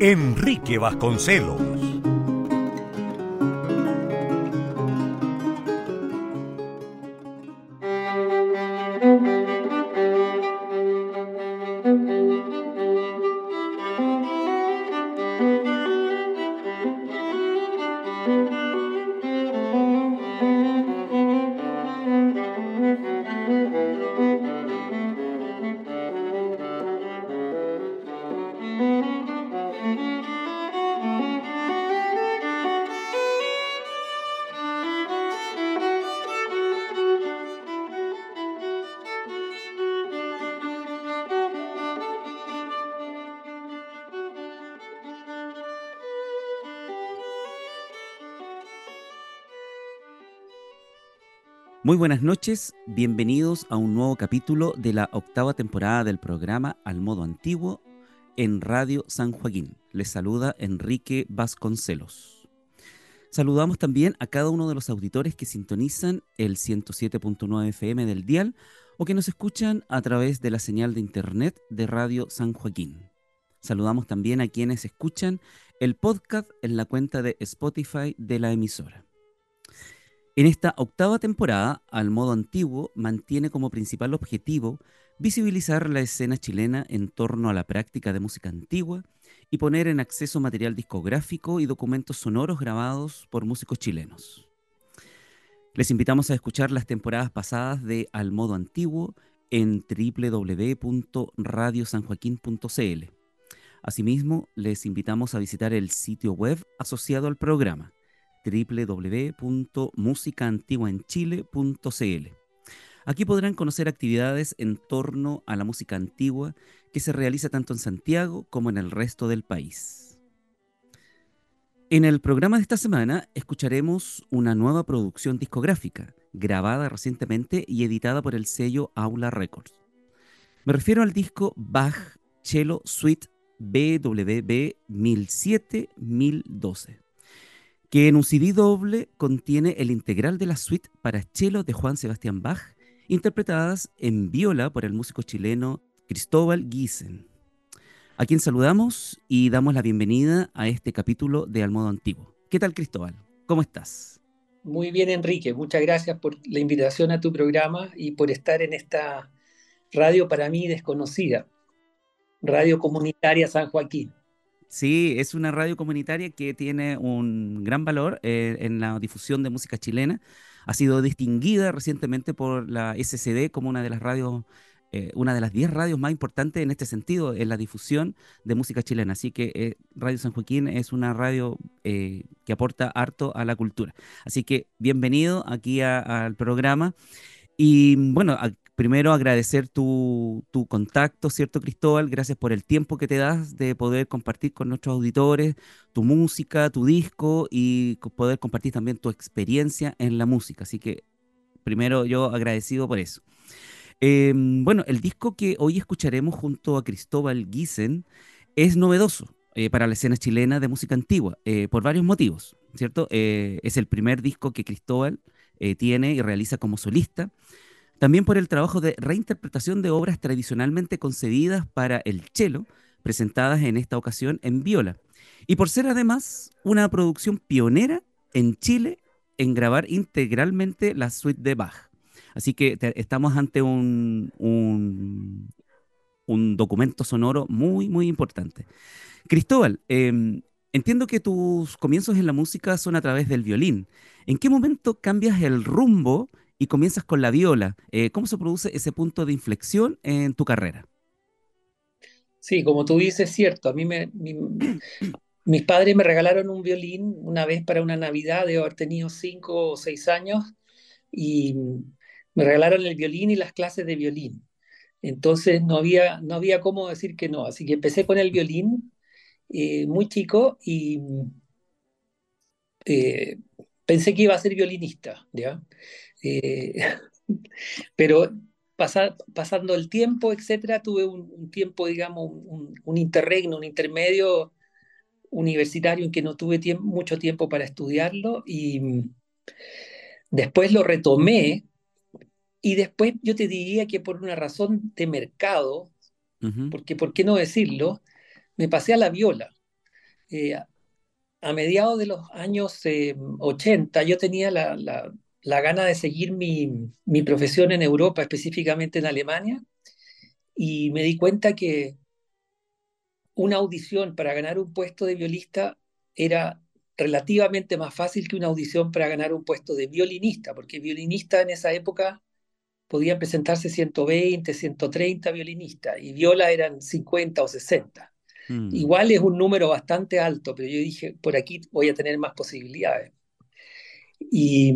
Enrique Vasconcelos. Muy buenas noches, bienvenidos a un nuevo capítulo de la octava temporada del programa Al Modo Antiguo en Radio San Joaquín. Les saluda Enrique Vasconcelos. Saludamos también a cada uno de los auditores que sintonizan el 107.9 FM del dial o que nos escuchan a través de la señal de internet de Radio San Joaquín. Saludamos también a quienes escuchan el podcast en la cuenta de Spotify de la emisora. En esta octava temporada, Al modo antiguo mantiene como principal objetivo visibilizar la escena chilena en torno a la práctica de música antigua y poner en acceso material discográfico y documentos sonoros grabados por músicos chilenos. Les invitamos a escuchar las temporadas pasadas de Al modo antiguo en www.radiosanjoaquín.cl. Asimismo, les invitamos a visitar el sitio web asociado al programa www.musicaantiguaenchile.cl. Aquí podrán conocer actividades en torno a la música antigua que se realiza tanto en Santiago como en el resto del país. En el programa de esta semana escucharemos una nueva producción discográfica, grabada recientemente y editada por el sello Aula Records. Me refiero al disco Bach Cello Suite BWB 1007-1012 que en un CD doble contiene el integral de la suite para cello de Juan Sebastián Bach, interpretadas en viola por el músico chileno Cristóbal Giesen, a quien saludamos y damos la bienvenida a este capítulo de Al Modo Antiguo. ¿Qué tal, Cristóbal? ¿Cómo estás? Muy bien, Enrique. Muchas gracias por la invitación a tu programa y por estar en esta radio para mí desconocida, Radio Comunitaria San Joaquín. Sí, es una radio comunitaria que tiene un gran valor eh, en la difusión de música chilena. Ha sido distinguida recientemente por la SCD como una de las radios, eh, una de las 10 radios más importantes en este sentido, en la difusión de música chilena. Así que eh, Radio San Joaquín es una radio que aporta harto a la cultura. Así que bienvenido aquí al programa. Y bueno, primero agradecer tu, contacto, ¿cierto, Cristóbal? Gracias por el tiempo que te das de poder compartir con nuestros auditores tu música, tu disco y poder compartir también tu experiencia en la música. Así que primero yo agradecido por eso. Em, bueno, el disco que hoy escucharemos junto a Cristóbal Giesen es novedoso eh, para la escena chilena de música antigua, eh, por varios motivos, ¿cierto? Eh, es el primer disco que Cristóbal tiene y realiza como solista también por el trabajo de reinterpretación de obras tradicionalmente concebidas para el cello, presentadas en esta ocasión en viola, y por ser además una producción pionera en Chile en grabar integralmente la suite de Bach. Así que estamos ante un, un, documento sonoro muy, muy importante. Cristóbal, em, entiendo que tus comienzos en la música son a través del violín. ¿En qué momento cambias el rumbo y comienzas con la viola. Eh, ¿Cómo se produce ese punto de inflexión en tu carrera? Sí, como tú dices, es cierto. A mí me, mis padres me regalaron un violín una vez para una Navidad, de haber tenido cinco o seis años, y me regalaron el violín y las clases de violín. Entonces no había, no había cómo decir que no. Así que empecé con el violín eh, muy chico y eh, pensé que iba a ser violinista. Eh, pero pasando el tiempo, etcétera, tuve un, tiempo, digamos, un, interregno, un intermedio universitario en que no tuve mucho tiempo para estudiarlo y después lo retomé y después yo te diría que por una razón de mercado, porque por qué no decirlo, me pasé a la viola. Eh, a mediados de los años 80 eh, yo tenía la, la, gana de seguir mi, mi, profesión en Europa, específicamente en Alemania, y me di cuenta que una audición para ganar un puesto de violista era relativamente más fácil que una audición para ganar un puesto de violinista, porque violinista en esa época podían presentarse 120, 130 violinistas y viola eran 50 o 60. Mm. Igual es un número bastante alto, pero yo dije, por aquí voy a tener más posibilidades. Y,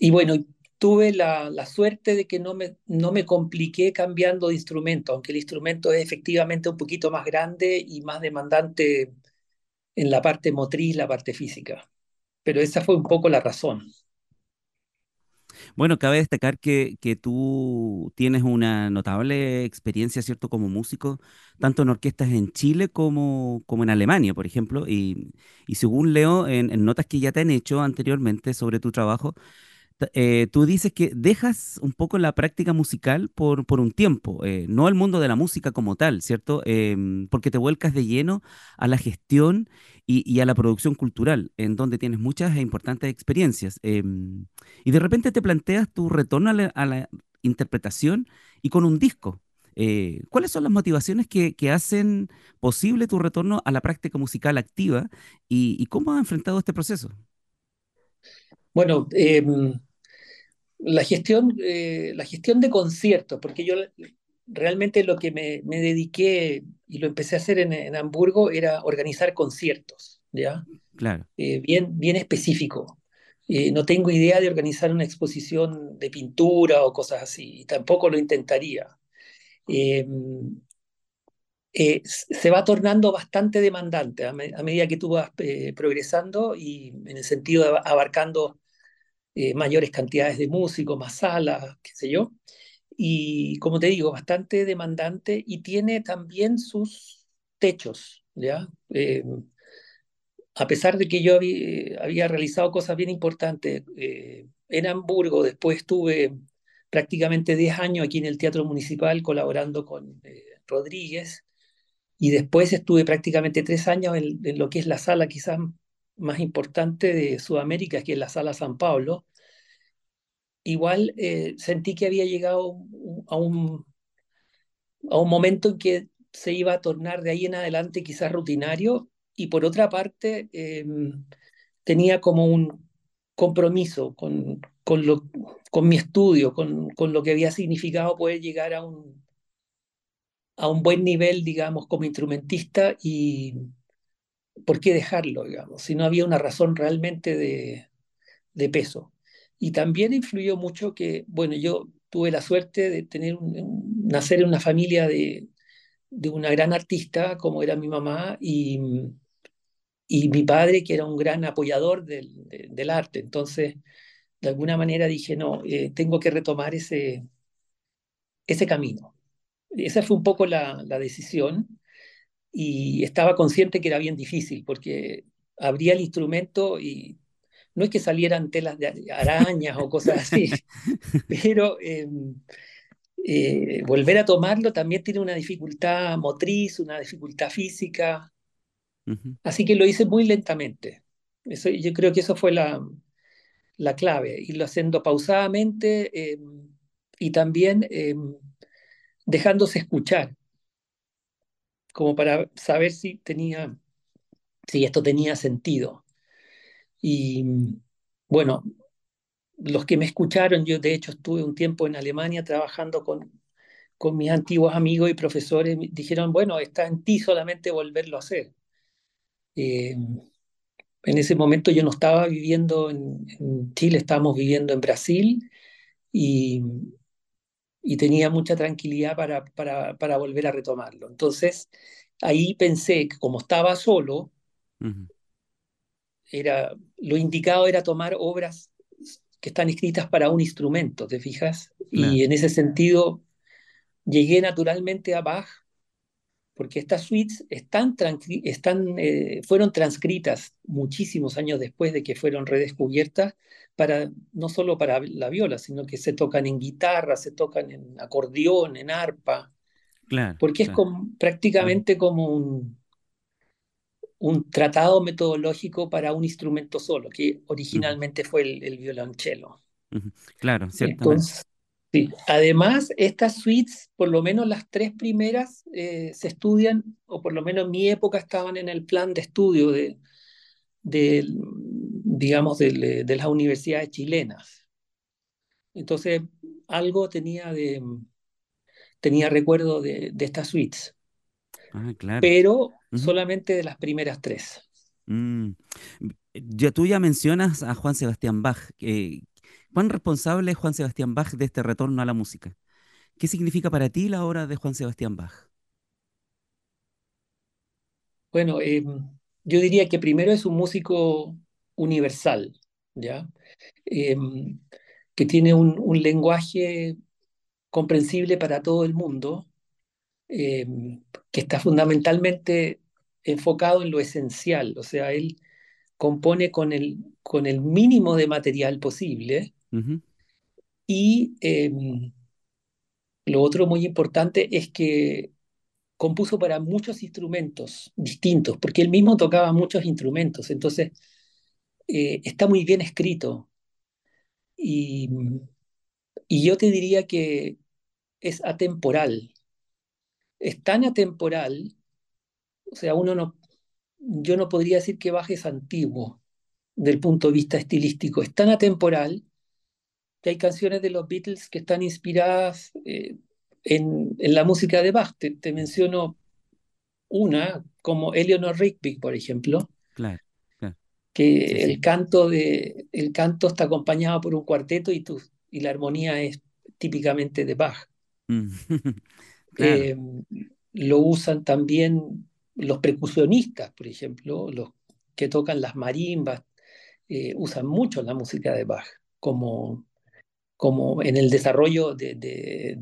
y bueno, tuve la, la, suerte de que no me, no me compliqué cambiando de instrumento, aunque el instrumento es efectivamente un poquito más grande y más demandante en la parte motriz, la parte física. Pero esa fue un poco la razón. Bueno, cabe destacar que, que, tú tienes una notable experiencia, ¿cierto?, como músico, tanto en orquestas en Chile como, como en Alemania, por ejemplo, y, y según leo en, en, notas que ya te han hecho anteriormente sobre tu trabajo, eh, tú dices que dejas un poco la práctica musical por, por un tiempo, eh, no al mundo de la música como tal, ¿cierto? Em, porque te vuelcas de lleno a la gestión y, a la producción cultural, en donde tienes muchas e importantes experiencias. Em, y de repente te planteas tu retorno a la, interpretación y con un disco. Eh, ¿Cuáles son las motivaciones que, hacen posible tu retorno a la práctica musical activa y, y cómo has enfrentado este proceso? Bueno, eh, la gestión, eh, la gestión de conciertos, porque yo realmente lo que me, me dediqué y lo empecé a hacer en, en, Hamburgo era organizar conciertos, ¿ya? Claro. Eh, bien, bien específico. Eh, no tengo idea de organizar una exposición de pintura o cosas así, y tampoco lo intentaría. se va tornando bastante demandante a, a medida que tú vas progresando y en el sentido de abarcando eh, mayores cantidades de músicos, más salas, qué sé yo. Y como te digo, bastante demandante y tiene también sus techos, ¿ya? Eh, a pesar de que yo había, realizado cosas bien importantes eh, en Hamburgo, después estuve prácticamente 10 años aquí en el Teatro Municipal colaborando con Rodríguez y después estuve prácticamente tres años en, en, lo que es la sala quizás más importante de Sudamérica, que es la Sala San Pablo, igual eh, sentí que había llegado a un, a un momento en que se iba a tornar de ahí en adelante quizás rutinario. Y por otra parte em, tenía como un compromiso con, con, lo, con mi estudio, con, con lo que había significado poder llegar a un, a un buen nivel, digamos, como instrumentista. Y, ¿por qué dejarlo, digamos? Si no había una razón realmente de, peso. Y también influyó mucho que, bueno, yo tuve la suerte de tener nacer en una familia de, de, una gran artista como era mi mamá y, mi padre que era un gran apoyador del, del arte. Entonces, de alguna manera dije, no, eh, tengo que retomar ese, ese camino. Esa fue un poco la, la decisión y estaba consciente que era bien difícil porque abría el instrumento y no es que salieran telas de arañas o cosas así, pero em, eh, volver a tomarlo también tiene una dificultad motriz, una dificultad física, así que lo hice muy lentamente. Eso, yo creo que eso fue la, la clave, irlo haciendo pausadamente em, y también dejándose escuchar como para saber si tenía, si esto tenía sentido. Y bueno, los que me escucharon, yo de hecho estuve un tiempo en Alemania trabajando con, con mis antiguos amigos y profesores, dijeron, bueno, está en ti solamente volverlo a hacer. Eh, en ese momento yo no estaba viviendo en, en Chile, estábamos viviendo en Brasil y, y tenía mucha tranquilidad para, para, para volver a retomarlo. Entonces, ahí pensé que como estaba solo, era, lo indicado era tomar obras que están escritas para un instrumento, ¿te fijas? Claro. Y en ese sentido llegué naturalmente a Bach, porque estas suites están, están, eh, fueron transcritas muchísimos años después de que fueron redescubiertas, para, no solo para la viola, sino que se tocan en guitarra, se tocan en acordeón, en arpa, Claro, porque es como- prácticamente como un, un tratado metodológico para un instrumento solo, que originalmente fue el, el violonchelo. Claro, ciertamente. Entonces, sí. Además, estas suites, por lo menos las tres primeras, eh, se estudian, o por lo menos en mi época estaban en el plan de estudio de, de, digamos, de, de las universidades chilenas. Entonces, algo tenía, de, tenía recuerdo de, de estas suites, Ah, claro. pero solamente de las primeras tres. Mm. Ya tú ya mencionas a Juan Sebastián Bach. eh, ¿cuán responsable es Juan Sebastián Bach de este retorno a la música? ¿Qué significa para ti la obra de Juan Sebastián Bach? Bueno, eh, yo diría que primero es un músico universal, ¿ya? Eh, que tiene un, un lenguaje comprensible para todo el mundo, eh, que está fundamentalmente enfocado en lo esencial, o sea, él compone con el, con el mínimo de material posible y eh, lo otro muy importante es que compuso para muchos instrumentos distintos, porque él mismo tocaba muchos instrumentos, entonces eh, está muy bien escrito. Y, y yo te diría que es atemporal, es tan atemporal, o sea, uno no, yo no podría decir que Bach es antiguo del punto de vista estilístico, es tan atemporal que hay canciones de los Beatles que están inspiradas eh, en, en, la música de Bach. Te, te, menciono una, como Eleanor Rigby, por ejemplo. Claro, claro. Que Sí, el canto de el canto está acompañado por un cuarteto y, tu, y la armonía es típicamente de Bach. Mm. Claro. Eh, lo usan también los percusionistas, por ejemplo, los que tocan las marimbas, eh, usan mucho la música de Bach como, como en el desarrollo de, de,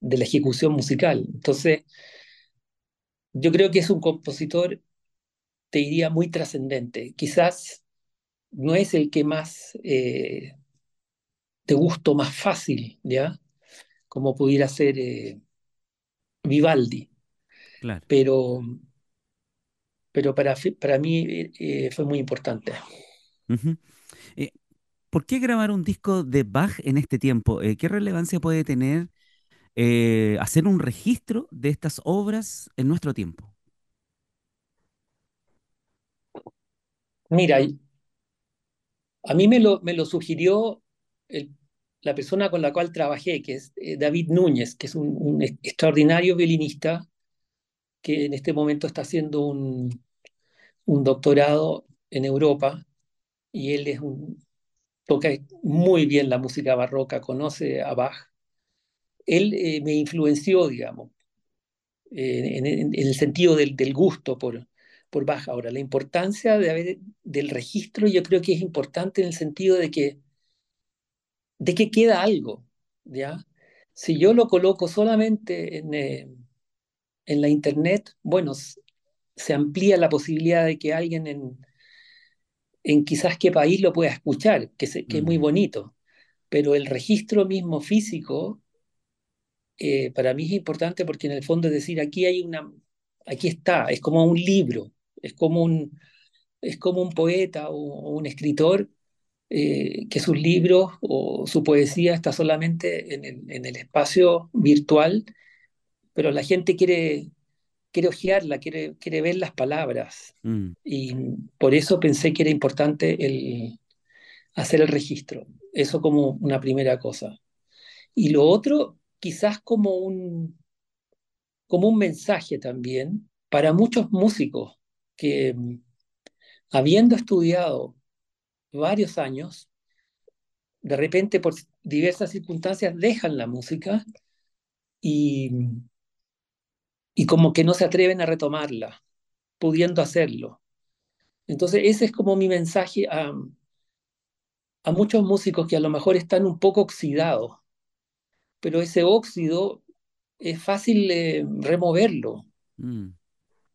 de la ejecución musical. Entonces, yo creo que es un compositor, te diría, muy trascendente. Quizás no es el que más eh, de gusto más fácil, ¿ya? Como pudiera ser eh, Vivaldi. Claro. Pero, pero para, para mí eh, fue muy importante. Eh, ¿Por qué grabar un disco de Bach en este tiempo? Eh, ¿Qué relevancia puede tener eh, hacer un registro de estas obras en nuestro tiempo? Mira, a mí me lo, sugirió la persona con la cual trabajé, que es eh, David Núñez, que es un, extraordinario violinista que en este momento está haciendo un, doctorado en Europa y él es toca muy bien la música barroca, conoce a Bach. Él eh, me influenció, digamos, eh, en, en, en, el sentido del, del gusto por, por Bach. Ahora, la importancia de haber, del registro yo creo que es importante en el sentido de que, de que queda algo, ¿ya? Si yo lo coloco solamente en, eh, en la internet, bueno, se amplía la posibilidad de que alguien en, en quizás qué país lo pueda escuchar, que, se, que mm. es muy bonito, pero el registro mismo físico eh, para mí es importante porque en el fondo es decir, aquí hay una, aquí está, es como un libro, es como un, es como un poeta o, o un escritor eh, que sus libros o su poesía está solamente en el, en el, espacio virtual, pero la gente quiere, quiere ojearla, quiere, quiere ver las palabras. Mm. Y por eso pensé que era importante el, hacer el registro. Eso como una primera cosa. Y lo otro, quizás como un, como un mensaje también para muchos músicos que, habiendo estudiado varios años, de repente por diversas circunstancias dejan la música y, y como que no se atreven a retomarla, pudiendo hacerlo. Entonces, ese es como mi mensaje a, a muchos músicos que a lo mejor están un poco oxidados, pero ese óxido es fácil eh, removerlo. Mm.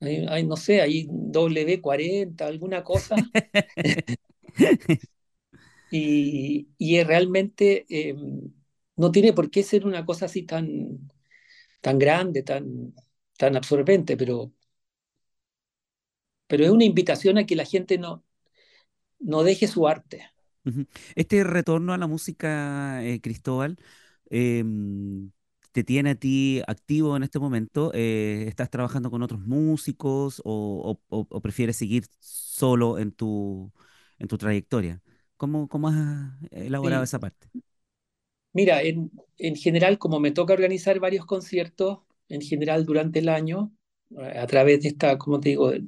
Hay, hay, no sé, hay W40, alguna cosa. y, y es realmente eh, no tiene por qué ser una cosa así tan, tan grande, tan, tan absorbente, pero, pero es una invitación a que la gente no, no deje su arte. Este retorno a la música, eh, Cristóbal, em, te tiene a ti activo en este momento. Eh, ¿estás trabajando con otros músicos o, o- o- o prefieres seguir solo en tu, en tu trayectoria? ¿Cómo, cómo has elaborado Sí, esa parte? mira, en, en general, como me toca organizar varios conciertos, en general durante el año, a a través de esta, como te digo, de,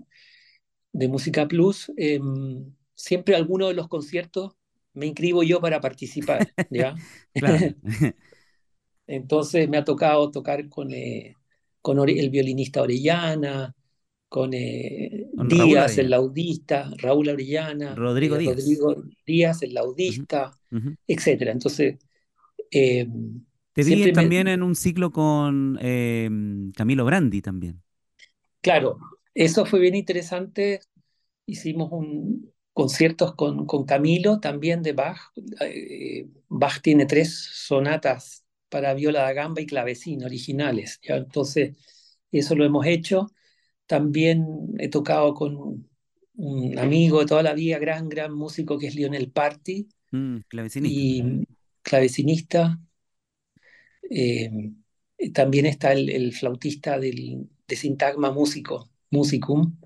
de Música Plus, em, siempre alguno de los conciertos me inscribo yo para participar, ¿ya? Claro, Entonces me ha tocado tocar con, eh, con el violinista Orellana, con eh, con Díaz, el laudista, Raúl Orellana, Rodrigo eh, Díaz. Rodrigo Díaz, el laudista, ujú. etcétera. Entonces, eh, Te vi me, también en un ciclo con em, Camilo Brandi también. claro, eso fue bien interesante. Hicimos un conciertos con, con Camilo también de Bach. Bach tiene tres sonatas para viola da gamba y clavecín originales, ¿ya? Entonces, eso lo hemos hecho. También he tocado con un amigo de toda la vida, gran, gran músico que es Lionel Party Mm, clavecinista. y clavecinista. Eh, también está el, el flautista del, de Sintagma Músico, Musicum,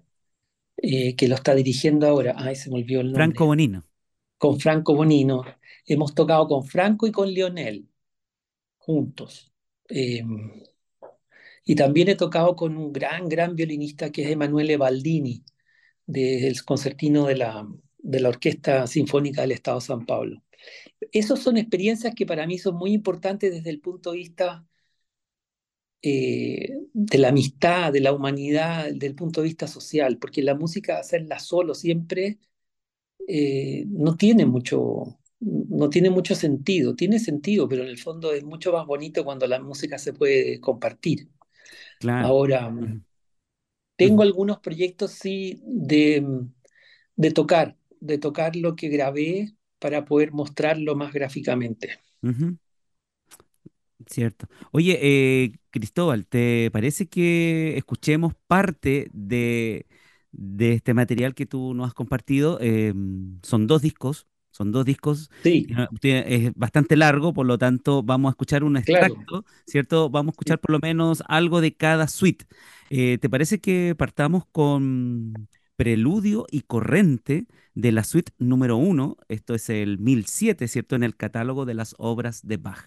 eh, que lo está dirigiendo ahora. Ay, se me olvidó el Franco nombre. Bonino. Con Franco Bonino. Hemos tocado con Franco y con Lionel juntos. Eh, y también he tocado con un gran, gran violinista que es Emanuele Baldini del concertino de la, de la Orquesta Sinfónica del Estado de San Pablo. Esas son experiencias que para mí son muy importantes desde el punto de vista eh, de la amistad, de la humanidad, desde punto de vista social, porque la música hacerla solo siempre eh, no tiene mucho, no tiene mucho sentido. Tiene sentido, pero en el fondo es mucho más bonito cuando la música se puede compartir. Claro. Ahora, tengo algunos proyectos, sí, de, de tocar, de tocar lo que grabé para poder mostrarlo más gráficamente. Cierto. Oye, eh, Cristóbal, ¿te parece que escuchemos parte de, de este material que tú nos has compartido? Em, son dos discos, son dos discos, Sí, tiene- es bastante largo, por lo tanto vamos a escuchar un claro. extracto, ¿cierto? Vamos a escuchar por lo menos algo de cada suite. Eh, ¿te parece que partamos con Preludio y Corrente de la suite número uno? Esto es el 1007, ¿cierto? En el catálogo de las obras de Bach.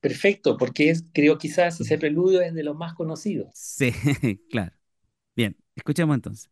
Perfecto, porque es, creo quizás ese preludio es de los más conocidos. Sí, claro. Bien, escuchemos entonces.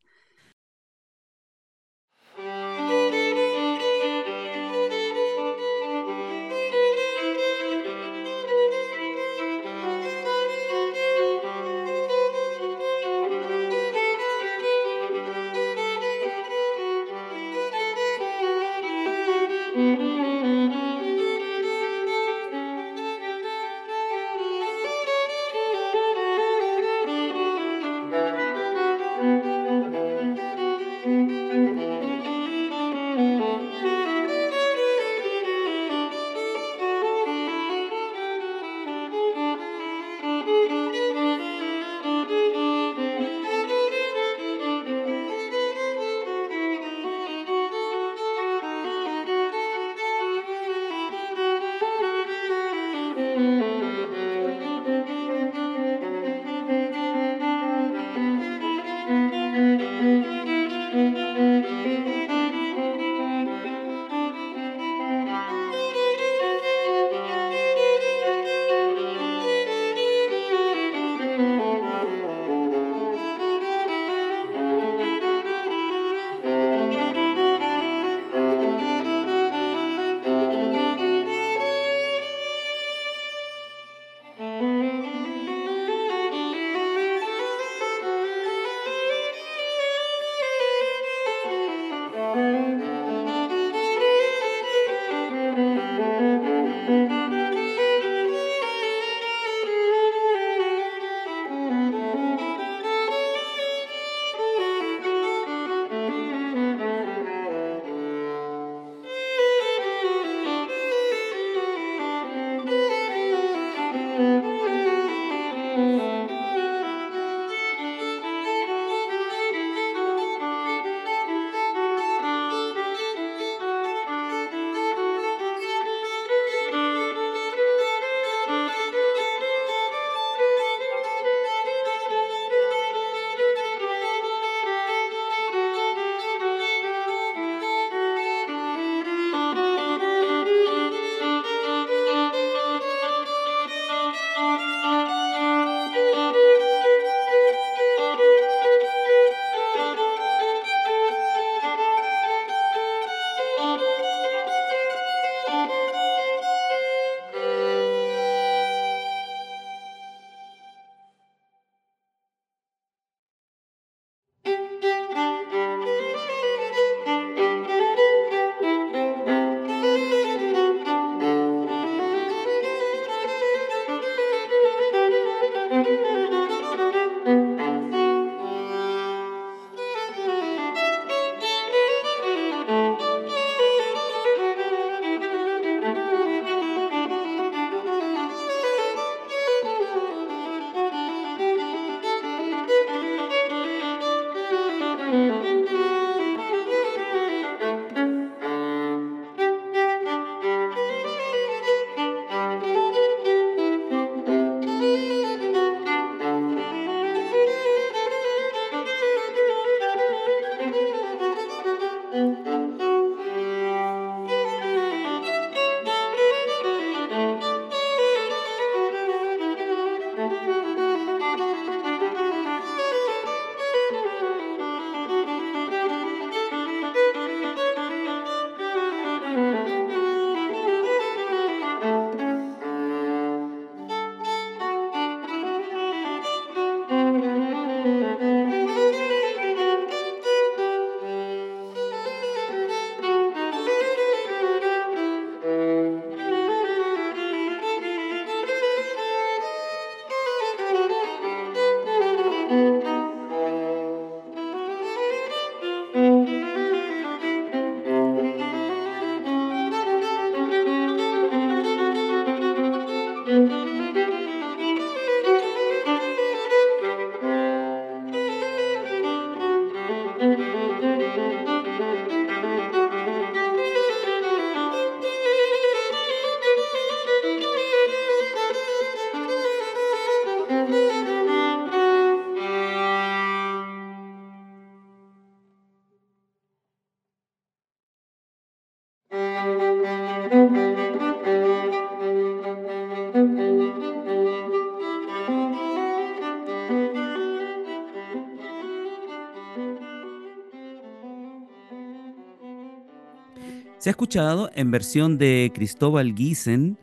Se ha escuchado en versión de Cristóbal Giesen,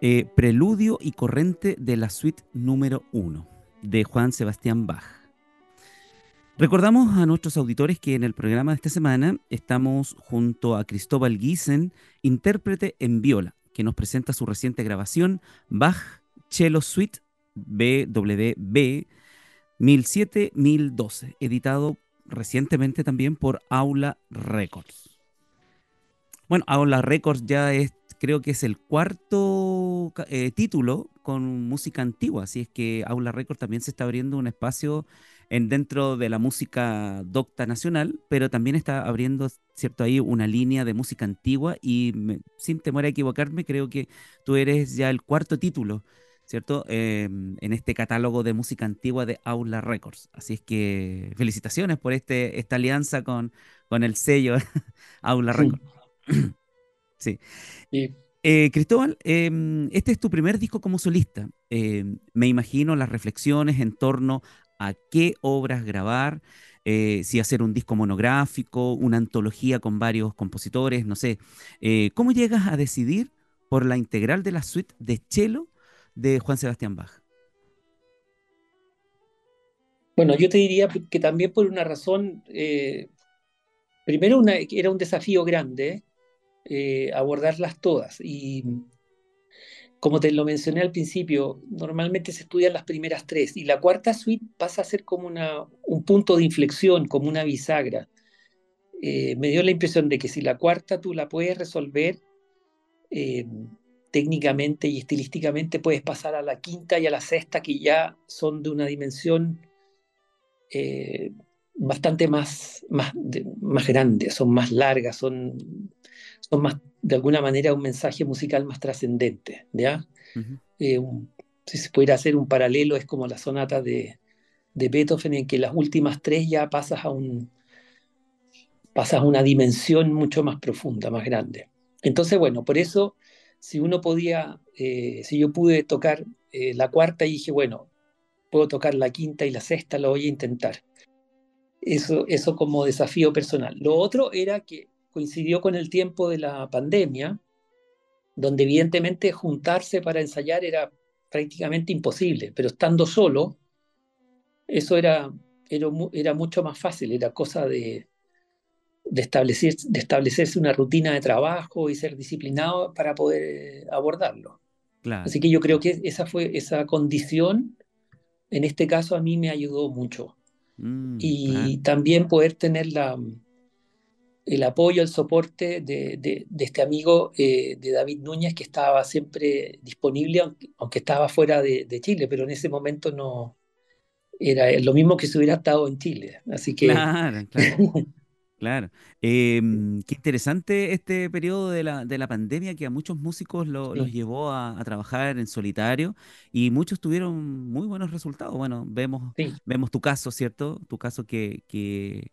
eh, Preludio y Corrente de la suite número 1 de Juan Sebastián Bach. Recordamos a nuestros auditores que en el programa de esta semana estamos junto a Cristóbal Giesen, intérprete en viola, que nos presenta su reciente grabación Bach Cello Suite BWB 1007-1012, editado recientemente también por Aula Records. Bueno, Aula Records ya es, creo que es el cuarto eh, título con música antigua, así es que Aula Records también se está abriendo un espacio en, dentro de la música docta nacional, pero también está abriendo, cierto, ahí una línea de música antigua y sin temor a equivocarme, creo que tú eres ya el cuarto título ¿cierto? Em, en este catálogo de música antigua de Aula Records. Así es que felicitaciones por este, esta alianza con, con el sello Aula Records. sí. Eh, Cristóbal, em, este es tu primer disco como solista. Em, me imagino las reflexiones en torno a qué obras grabar, eh, si hacer un disco monográfico, una antología con varios compositores, no sé. Eh, ¿Cómo llegas a decidir por la integral de la suite de cello de Juan Sebastián Bach? Bueno, yo te diría que también por una razón, primero era un desafío grande eh, abordarlas todas y como te lo mencioné al principio, normalmente se estudian las primeras tres y la cuarta suite pasa a ser como una, un punto de inflexión, como una bisagra. Eh, me dio la impresión de que si la cuarta tú la puedes resolver, técnicamente y estilísticamente puedes pasar a la quinta y a la sexta, que ya son de una dimensión eh, bastante más, más, más grande, son más largas, son, son más, de alguna manera, un mensaje musical más trascendente. ¿ya? Eh, si se pudiera hacer un paralelo, es como la sonata de, de Beethoven, en que las últimas tres ya pasas a un pasas a una dimensión mucho más profunda, más grande. Entonces, bueno, por eso si uno podía, eh, si yo pude tocar eh, la cuarta y dije, bueno, puedo tocar la quinta y la sexta, lo voy a intentar. Eso, eso como desafío personal. Lo otro era que coincidió con el tiempo de la pandemia, donde evidentemente juntarse para ensayar era prácticamente imposible, pero estando solo, eso era, era, era mucho más fácil, era cosa de, de, establecer, de establecerse una rutina de trabajo y ser disciplinado para poder abordarlo. Así que yo creo que esa fue esa condición, en este caso a mí me ayudó mucho. Mm, y también poder tener la, el apoyo, el soporte de, de, este amigo eh, de David Núñez, que estaba siempre disponible, aunque, estaba fuera de, Chile, pero en ese momento no era lo mismo que si hubiera estado en Chile. Así que claro, claro. Claro. Em, qué interesante este periodo de la, de la pandemia que a muchos músicos los llevó a, trabajar en solitario y muchos tuvieron muy buenos resultados. Bueno, vemos, vemos tu caso, ¿cierto? Tu caso que, que,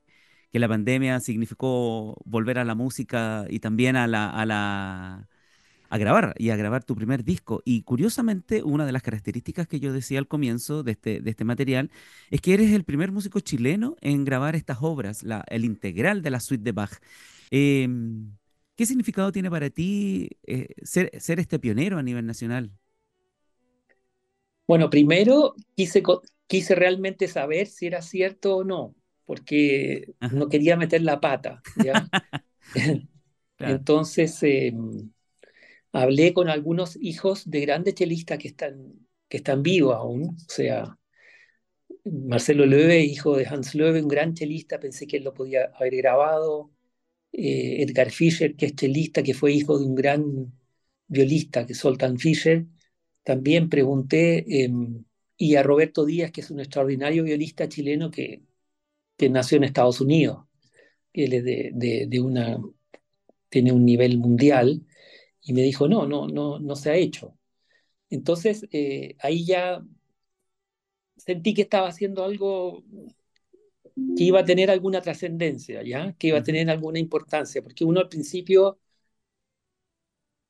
que la pandemia significó volver a la música y también a la, a grabar y a grabar tu primer disco. Y curiosamente, una de las características que yo decía al comienzo de este, de este material es que eres el primer músico chileno en grabar estas obras, el integral de la suite de Bach. Em, ¿Qué significado tiene para ti eh, ser, ser este pionero a nivel nacional? Bueno, primero quise, quise realmente saber si era cierto o no, porque no quería meter la pata. Entonces, em, hablé con algunos hijos de grandes chelistas que están, que están vivos aún, o sea, Marcelo Loewe, hijo de Hans Loewe, un gran chelista, pensé que él lo podía haber grabado, eh, Edgar Fischer, que es chelista, que fue hijo de un gran violista, que es Soltan Fischer, también pregunté, em, y a Roberto Díaz, que es un extraordinario violista chileno que, que nació en Estados Unidos, él es de, de, de una, tiene un nivel mundial, y me dijo, no, no, no, no se ha hecho. Entonces, eh, ahí ya sentí que estaba haciendo algo que iba a tener alguna trascendencia, ¿ya? Que iba a tener alguna importancia, porque uno al principio,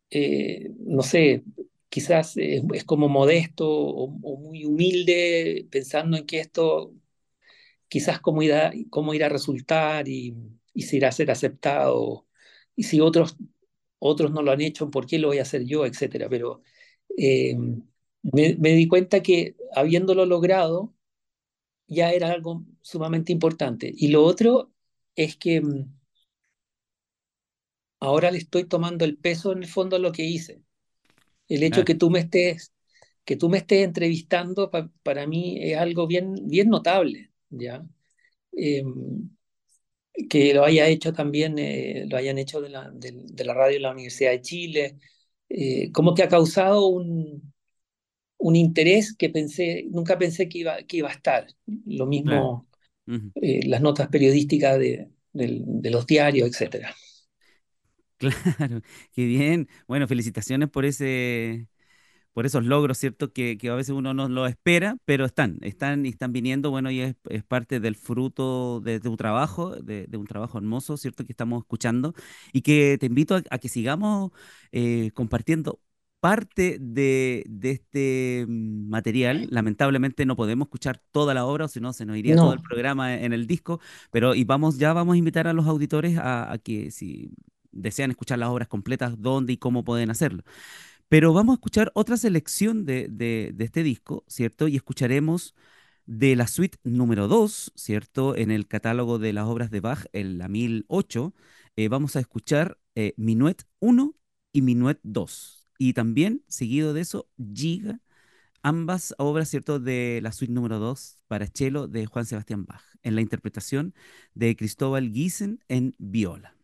eh, no sé, quizás es, como modesto o, muy humilde, pensando en que esto quizás cómo irá, cómo irá a resultar y, y si irá a ser aceptado, y si otros otros no lo han hecho, ¿por qué lo voy a hacer yo? Etcétera. Pero eh, me, me, di cuenta que habiéndolo logrado, ya era algo sumamente importante. Y lo otro es que mm, ahora le estoy tomando el peso en el fondo a lo que hice. El hecho claro. que tú me estés que tú me estés entrevistando pa, para mí es algo bien, bien notable, ¿ya? Eh, que lo haya hecho también, eh, lo hayan hecho de la, de, de, la radio de la Universidad de Chile, eh, como que ha causado un, un interés que pensé, nunca pensé que iba, que iba a estar. Lo mismo uh -huh. las notas periodísticas de, de, de los diarios, etcétera. Claro, qué bien. Bueno, felicitaciones por ese, por esos logros, ¿cierto? Que, que, a veces uno no lo espera, pero están, están y están viniendo, bueno, y es, es parte del fruto de, de un trabajo, de, de, un trabajo hermoso, ¿cierto? Que estamos escuchando y que te invito a, a que sigamos eh, compartiendo parte de, de, este mm, material. Lamentablemente no podemos escuchar toda la obra, o si no se nos iría no. todo el programa en el disco, pero y vamos, ya vamos a invitar a los auditores a, a que si desean escuchar las obras completas, dónde y cómo pueden hacerlo. Pero vamos a escuchar otra selección de, de, este disco, ¿cierto? Y escucharemos de la suite número 2, ¿cierto? En el catálogo de las obras de Bach, en la 1008, eh, vamos a escuchar eh, Minuet 1 y Minuet 2. Y también, seguido de eso, Giga, ambas obras, ¿cierto? De la suite número 2 para cello de Juan Sebastián Bach, en la interpretación de Cristóbal Giesen en viola.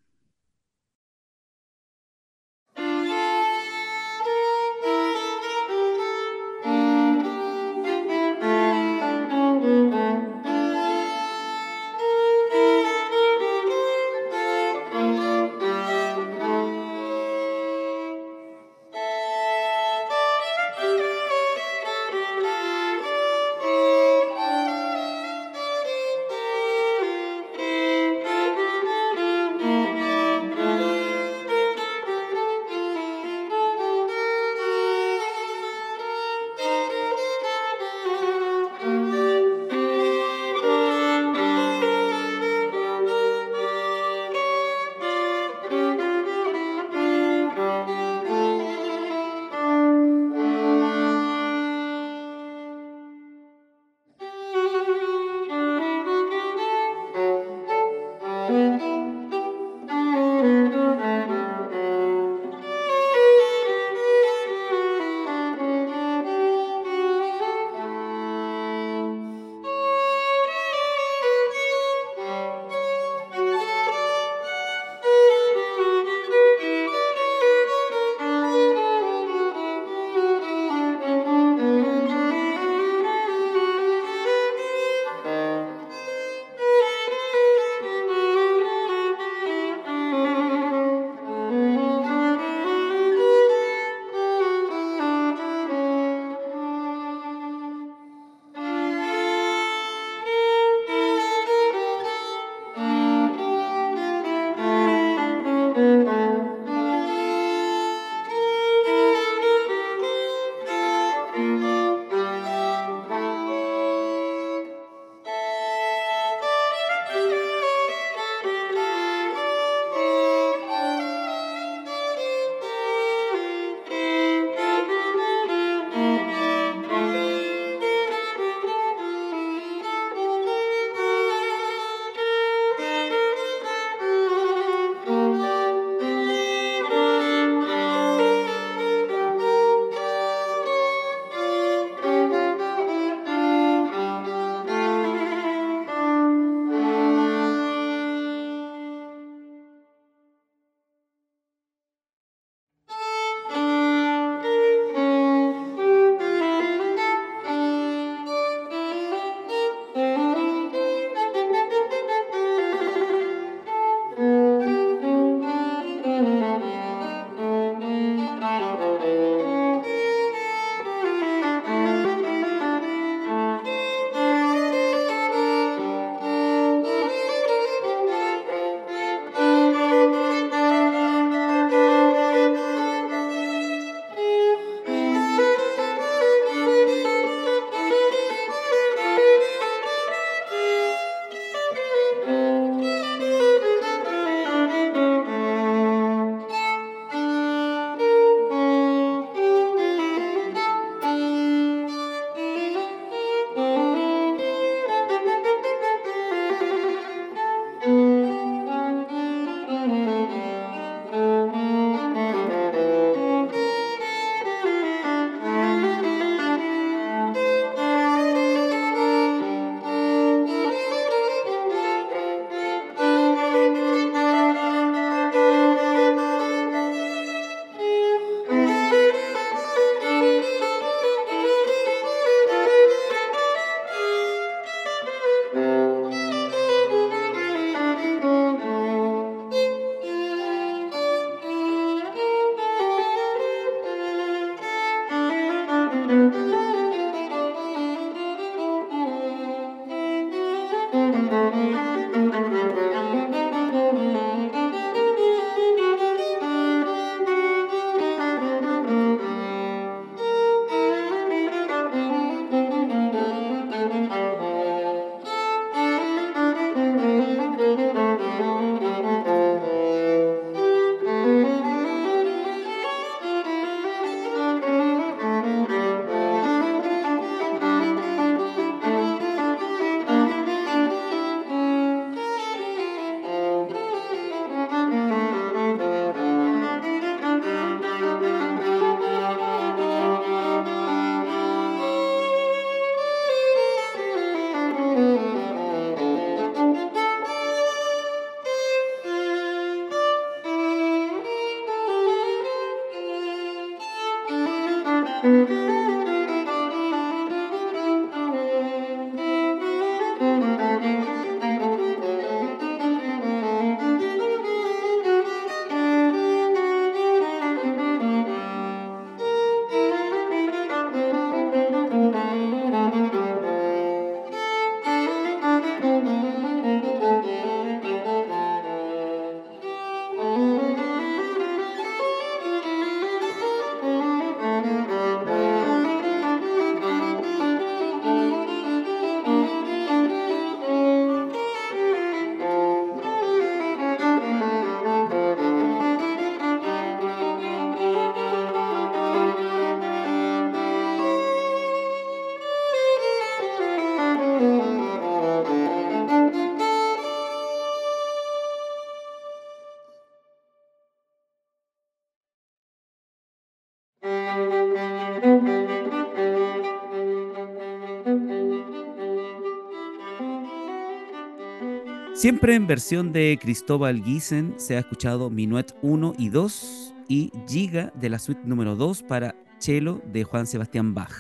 Siempre en versión de Cristóbal Giesen se ha escuchado Minuet 1 y 2 y Giga de la suite número 2 para cello de Juan Sebastián Bach.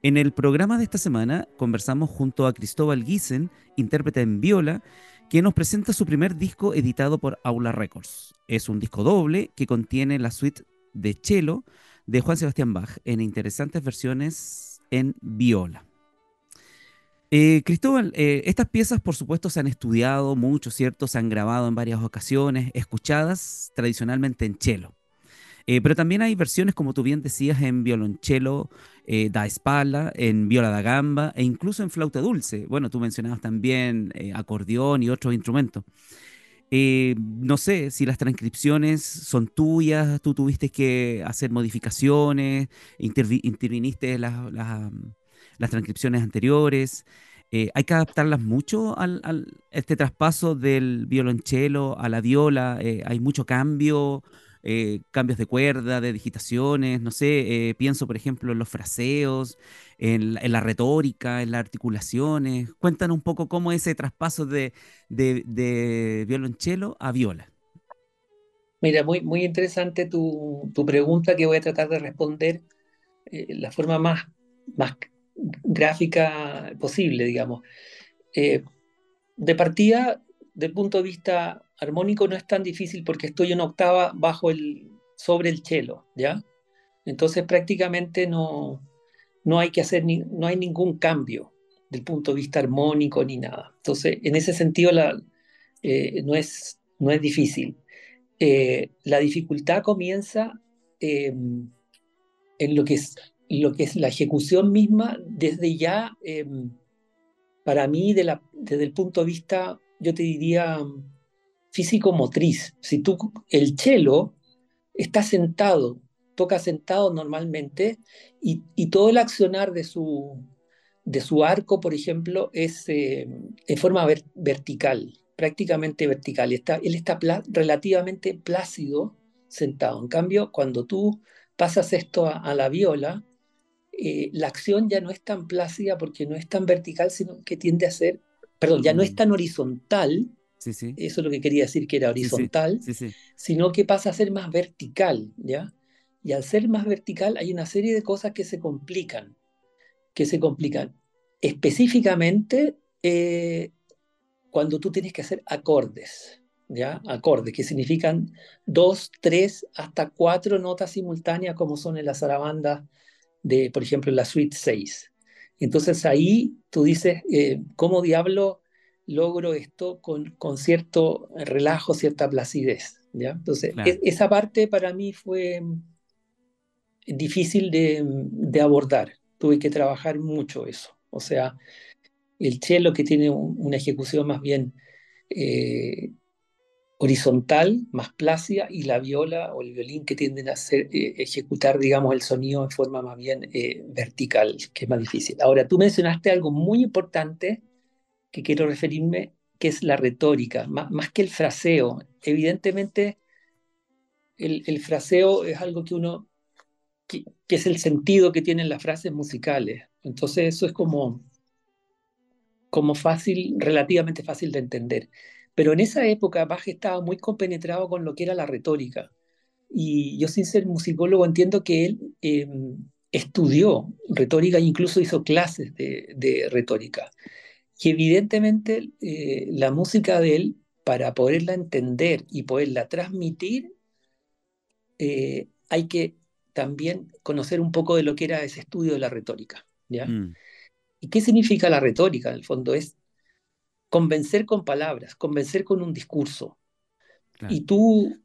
En el programa de esta semana conversamos junto a Cristóbal Giesen, intérprete en viola, que nos presenta su primer disco editado por Aula Records. Es un disco doble que contiene la suite de cello de Juan Sebastián Bach en interesantes versiones en viola. Eh, Cristóbal, eh, estas piezas por supuesto se han estudiado mucho, ¿cierto? Se han grabado en varias ocasiones, escuchadas tradicionalmente en cello. Eh, pero también hay versiones, como tú bien decías, en violonchelo da espalda, en viola da gamba e incluso en flauta dulce. Bueno, tú mencionabas también acordeón y otros instrumentos. no sé si las transcripciones son tuyas, tú tuviste que hacer modificaciones, interviniste en las las transcripciones anteriores. Eh, hay que adaptarlas mucho al, este traspaso del violonchelo a la viola. Eh, hay mucho cambio, eh, cambios de cuerda, de digitaciones. No sé, pienso por ejemplo en los fraseos, en, la retórica, en las articulaciones. Cuéntanos un poco cómo es ese traspaso de, de, violonchelo a viola. Mira, muy, muy interesante tu, tu pregunta que voy a tratar de responder la forma más, más gráfica posible, digamos. Eh, de partida, del punto de vista armónico, no es tan difícil porque estoy en octava bajo el, sobre el cello, ¿ya? Entonces prácticamente no, no hay que hacer, ni, no hay ningún cambio del punto de vista armónico ni nada. Entonces, en ese sentido, la, eh, no, es, no es difícil. Eh, la dificultad comienza en lo que es lo que es la ejecución misma, desde ya, em, para mí, desde el punto de vista, yo te diría, físico-motriz. Si tú, el cello está sentado, toca sentado normalmente, y, todo el accionar de su, de su arco, por ejemplo, es em, en forma vertical, prácticamente vertical. Está, él está relativamente plácido sentado. En cambio, cuando tú pasas esto a la viola, eh, la acción ya no es tan plácida porque no es tan vertical, sino que tiende a ser, perdón, ya no es mm. tan horizontal, sí, sí. eso es lo que quería decir que era horizontal, sino que pasa a ser más vertical, ¿ya? Y al ser más vertical hay una serie de cosas que se complican, que se complican. Específicamente eh, cuando tú tienes que hacer acordes, ¿ya? Acordes, que significan dos, tres, hasta cuatro notas simultáneas, como son en la zarabanda de, por ejemplo, la suite 6. Entonces ahí tú dices, eh, ¿cómo diablo logro esto con, con, cierto relajo, cierta placidez? ¿ya? Entonces, e, esa parte para mí fue difícil de, de, abordar. Tuve que trabajar mucho eso. O sea, el cello que tiene una ejecución más bien eh, horizontal, más plácida, y la viola o el violín que tienden a hacer, eh, ejecutar, digamos, el sonido en forma más bien eh, vertical, que es más difícil. Ahora, tú mencionaste algo muy importante que quiero referirme, que es la retórica, más, que el fraseo. Evidentemente, el, fraseo es algo que uno, que, que es el sentido que tienen las frases musicales. Entonces, eso es como, como fácil, relativamente fácil de entender. Pero en esa época Bach estaba muy compenetrado con lo que era la retórica. Y yo sin ser musicólogo entiendo que él em, estudió retórica e incluso hizo clases de, retórica. Y evidentemente eh, la música de él, para poderla entender y poderla transmitir, eh, hay que también conocer un poco de lo que era ese estudio de la retórica. ¿ya? Mm. ¿Y qué significa la retórica? En el fondo es convencer con palabras, convencer con un discurso. Y tú,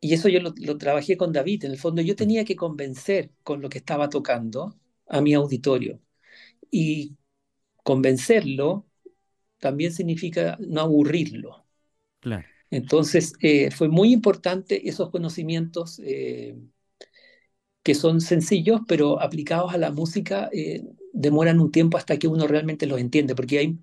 y eso yo lo, trabajé con David, en el fondo yo tenía que convencer con lo que estaba tocando a mi auditorio. Y convencerlo también significa no aburrirlo. Entonces, eh, fue muy importante esos conocimientos eh, que son sencillos, pero aplicados a la música eh, demoran un tiempo hasta que uno realmente los entiende, porque hay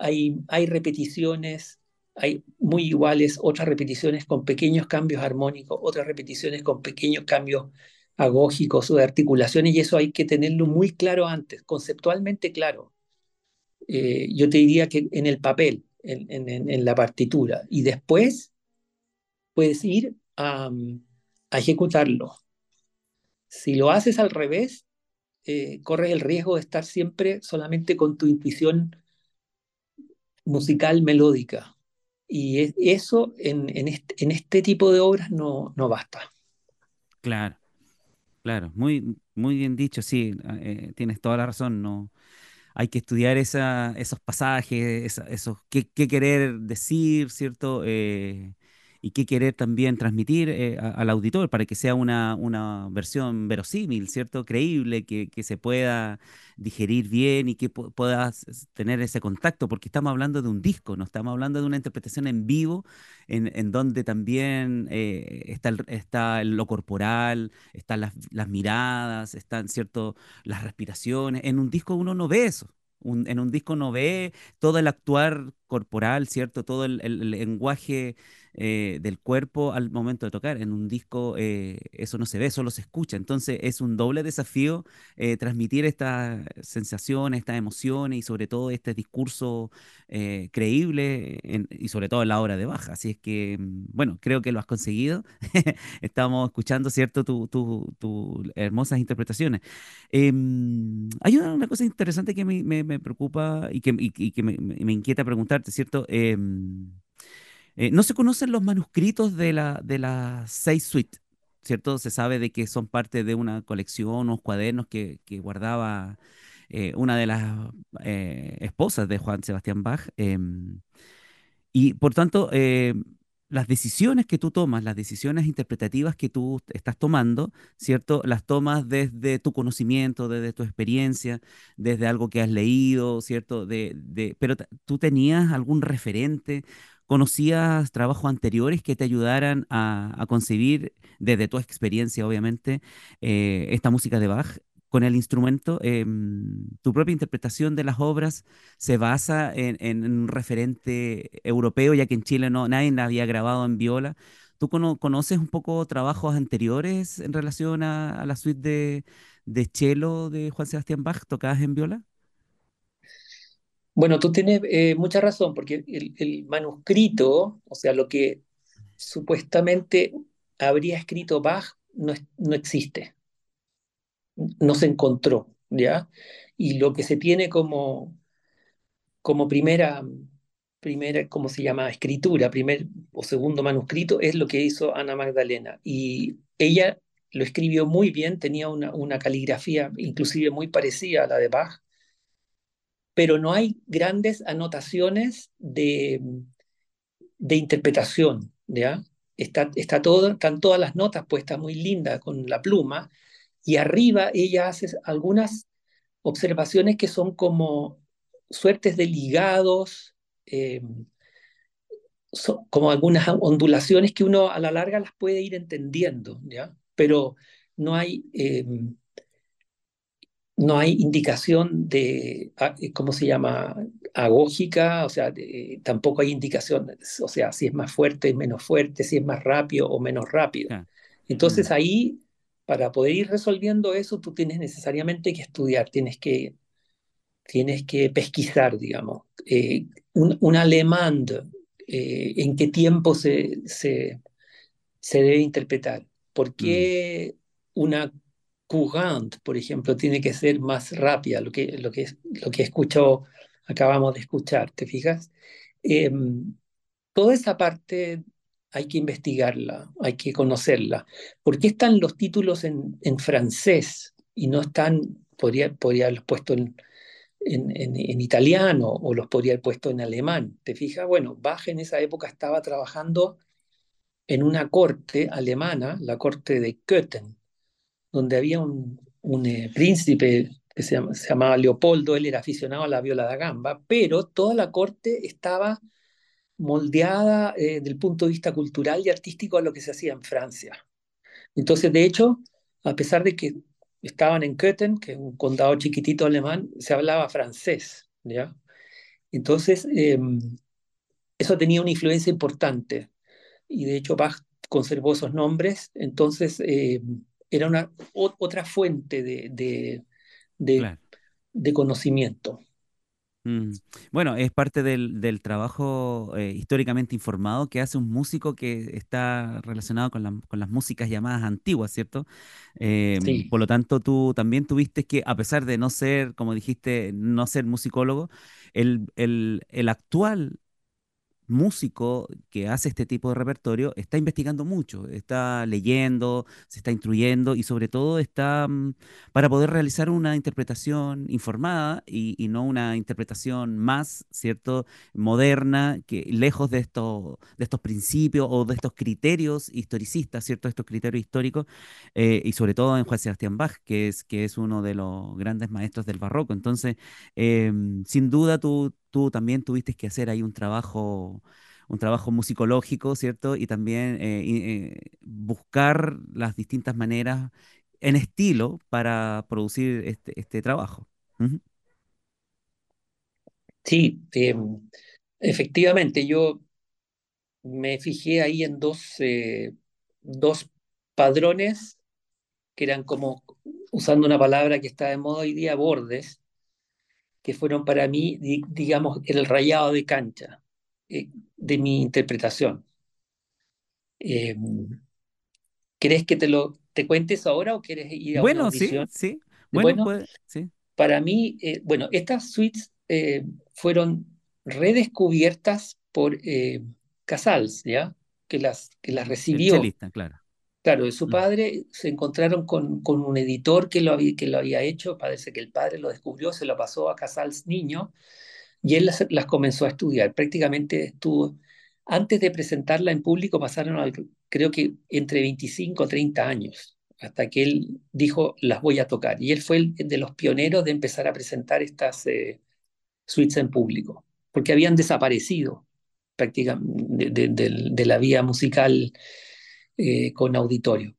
hay, repeticiones, hay muy iguales, otras repeticiones con pequeños cambios armónicos, otras repeticiones con pequeños cambios agógicos o de articulaciones, y eso hay que tenerlo muy claro antes, conceptualmente claro. Eh, yo te diría que en el papel, en, la partitura y después puedes ir a, ejecutarlo. Si lo haces al revés, eh, corres el riesgo de estar siempre solamente con tu intuición musical melódica. Y eso en, este, tipo de obras no, no basta. Claro, claro, muy, muy bien dicho, sí, eh, tienes toda la razón, no, hay que estudiar esa, esos pasajes, esos qué, querer decir, ¿cierto? Eh, y qué querer también transmitir eh, al auditor para que sea una, una versión verosímil, ¿cierto? Creíble, que, que se pueda digerir bien y que puedas tener ese contacto, porque estamos hablando de un disco, no estamos hablando de una interpretación en vivo, en, en donde también eh, está, está lo corporal, están las, las miradas, están, ¿cierto? Las respiraciones. En un disco uno no ve eso en un disco no ve todo el actuar corporal, ¿cierto? Todo el, lenguaje eh, del cuerpo al momento de tocar. En un disco eh, eso no se ve, solo se escucha. Entonces es un doble desafío eh, transmitir estas sensaciones, estas emociones y sobre todo este discurso creíble y sobre todo en la hora de baja. Así es que, mm, bueno, creo que lo has conseguido. Estamos escuchando, ¿cierto? Tus tu, hermosas interpretaciones. Em, hay una, cosa interesante que me, preocupa y que, que me inquieta preguntar ¿cierto? Eh, no se conocen los manuscritos de la, de la seis suite, ¿cierto? Se sabe de que son parte de una colección, unos cuadernos que, guardaba eh, una de las eh, esposas de Juan Sebastián Bach. Em, y por tanto, las decisiones que tú tomas, las decisiones interpretativas que tú estás tomando, ¿cierto? Las tomas desde tu conocimiento, desde tu experiencia, desde algo que has leído, ¿cierto? De, de, pero tú tenías algún referente, conocías trabajos anteriores que te ayudaran a, a concebir, desde tu experiencia, obviamente, eh, esta música de Bach con el instrumento, em, tu propia interpretación de las obras se basa en, un referente europeo, ya que en Chile no, nadie la había grabado en viola. ¿Tú conoces un poco trabajos anteriores en relación a, la suite de, de cello de Juan Sebastián Bach tocadas en viola? Bueno, tú tienes eh, mucha razón, porque el, manuscrito, o sea, lo que supuestamente habría escrito Bach, no, no existe no se encontró, ¿ya? Y lo que se tiene como, como primera, primera, ¿cómo se llama? Escritura, primer o segundo manuscrito, es lo que hizo Ana Magdalena. Y ella lo escribió muy bien, tenía una, una caligrafía inclusive muy parecida a la de Bach, pero no hay grandes anotaciones de, de interpretación, ¿ya? Está, está todo, están todas las notas puestas muy lindas con la pluma, y arriba ella hace algunas observaciones que son como suertes de ligados, eh, como algunas ondulaciones que uno a la larga las puede ir entendiendo, ¿ya? Pero no hay, eh, no hay indicación de, ah, eh, ¿cómo se llama? Agógica, o sea, tampoco hay indicación, o sea, si es más fuerte, menos fuerte, si es más rápido o menos rápido. Entonces mm. ahí para poder ir resolviendo eso, tú tienes necesariamente que estudiar, tienes que, tienes que pesquisar, digamos. Eh, un, alemán, eh, en qué tiempo se, se, debe interpretar. ¿Por qué mm. una courant, por ejemplo, tiene que ser más rápida? Lo que, lo que, lo que escucho, acabamos de escuchar, ¿te fijas? Em, toda esa parte hay que investigarla, hay que conocerla. ¿Por qué están los títulos en, en francés y no están, podría, podría haberlos puesto en, en, italiano o los podría haber puesto en alemán? ¿Te fijas? Bueno, Bach en esa época estaba trabajando en una corte alemana, la corte de Köthen, donde había un, un eh, príncipe que se, llamaba Leopoldo, él era aficionado a la viola da gamba, pero toda la corte estaba moldeada eh, desde el punto de vista cultural y artístico a lo que se hacía en Francia. Entonces, de hecho, a pesar de que estaban en Köthen, que es un condado chiquitito alemán, se hablaba francés, ¿ya? Entonces, em, eso tenía una influencia importante. Y de hecho, Bach conservó esos nombres, entonces em, era una, otra fuente de, de, de conocimiento. Mm. Bueno, es parte del, del trabajo eh, históricamente informado que hace un músico que está relacionado con, la- con las músicas llamadas antiguas, ¿cierto? Em, Sí. por lo tanto, tú también tuviste que, a pesar de no ser, como dijiste, no ser musicólogo, el, el, el actual músico que hace este tipo de repertorio está investigando mucho, está leyendo, se está instruyendo y sobre todo está mm, para poder realizar una interpretación informada y, no una interpretación más, ¿cierto?, moderna, que lejos de estos, de estos principios o de estos criterios historicistas, ¿cierto?, estos criterios históricos, eh, y sobre todo en Juan Sebastián Bach, que es, que es uno de los grandes maestros del barroco. Entonces, em, sin duda tú, tú también tuviste que hacer ahí un trabajo un trabajo musicológico, ¿cierto? Y también eh, eh, buscar las distintas maneras en estilo para producir este, este trabajo. Sí, eh, efectivamente, yo me fijé ahí en dos, eh, dos padrones que eran como, usando una palabra que está de moda hoy día, bordes, que fueron para mí, di- digamos, el rayado de cancha eh, de mi interpretación. Eh, ¿querés que te lo te cuentes ahora o quieres ir a una Bueno, sí, audición? sí. Bueno, Bueno, sí. para mí, eh, bueno, estas suites eh, fueron redescubiertas por Casals, ¿ya? Que las, que las El recibió. chelista, claro. Claro, de su padre se encontraron con, con un editor que lo había, que lo había hecho, parece que el padre lo descubrió, se lo pasó a Casals niño y él las, las comenzó a estudiar. Prácticamente estuvo, antes de presentarla en público pasaron al- creo que entre 25 o 30 años, hasta que él dijo, las voy a tocar. Y él fue el de los pioneros de empezar a presentar estas eh, suites en público, porque habían desaparecido prácticamente de, de- de- de la vía musical eh, con auditorio.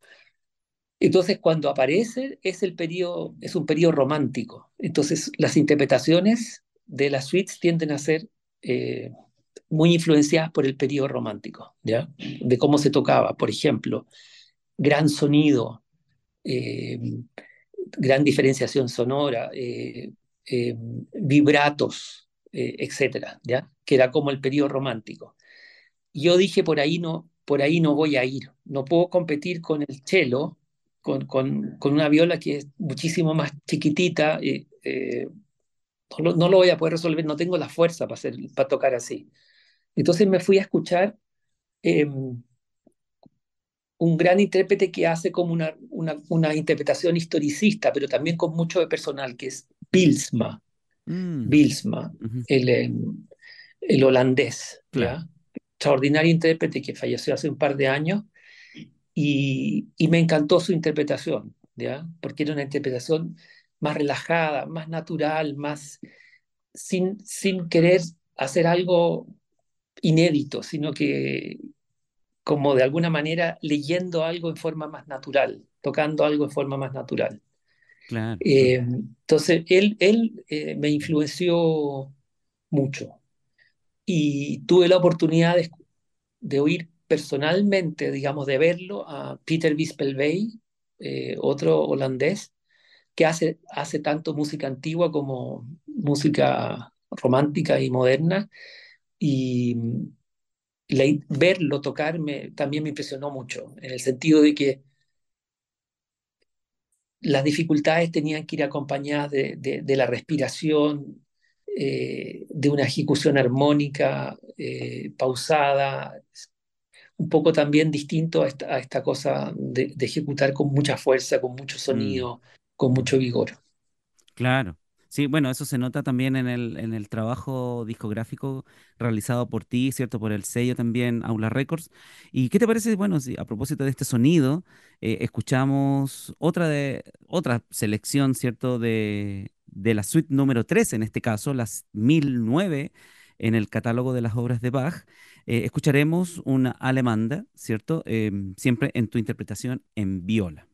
Entonces, cuando aparece, es, el periodo, es un periodo romántico. Entonces, las interpretaciones de las suites tienden a ser eh, muy influenciadas por el periodo romántico, ¿ya? De cómo se tocaba. Por ejemplo, gran sonido, eh, gran diferenciación sonora, vibratos, etcétera, ¿ya? Que era como el periodo romántico. Yo dije, por ahí no, por ahí no voy a ir. No puedo competir con el cello, con, con, con una viola que es muchísimo más chiquitita. eh, eh, no, lo, no lo voy a poder resolver, no tengo la fuerza para, hacer, para tocar así. Entonces me fui a escuchar eh, un gran intérprete que hace como una, una, una, interpretación historicista, pero también con mucho de personal, que es Bilsma. mm, Bilsma, ujú, el, eh, el holandés, Claro. Extraordinario intérprete que falleció hace un par de años y, y me encantó su interpretación, ¿ya? Porque era una interpretación más relajada, más natural, más sin, sin querer hacer algo inédito, sino que como de alguna manera leyendo algo en forma más natural, tocando algo en forma más natural. claro. Eh, entonces, él, él eh, me influenció mucho y tuve la oportunidad de, de oír personalmente, digamos, de verlo a Peter Wispelbey, eh, otro holandés, que hace, hace tanto música antigua como música romántica y moderna, y la, verlo tocar me, también me impresionó mucho, en el sentido de que las dificultades tenían que ir acompañadas de, de la respiración, eh, de una ejecución armónica, eh, pausada, un poco también distinto a esta, a esta cosa de, de, ejecutar con mucha fuerza, con mucho mm. sonido, con mucho vigor. Claro. Sí, bueno, eso se nota también en el, en el trabajo discográfico realizado por ti, ¿cierto? Por el sello también Aula Records. ¿Y qué te parece, bueno, si a propósito de este sonido, eh, escuchamos otra de otra selección, ¿cierto? De, de la suite número 3, en este caso, las 1009 en el catálogo de las obras de Bach. Eh, escucharemos una alemanda, ¿cierto? Em, siempre en tu interpretación en viola.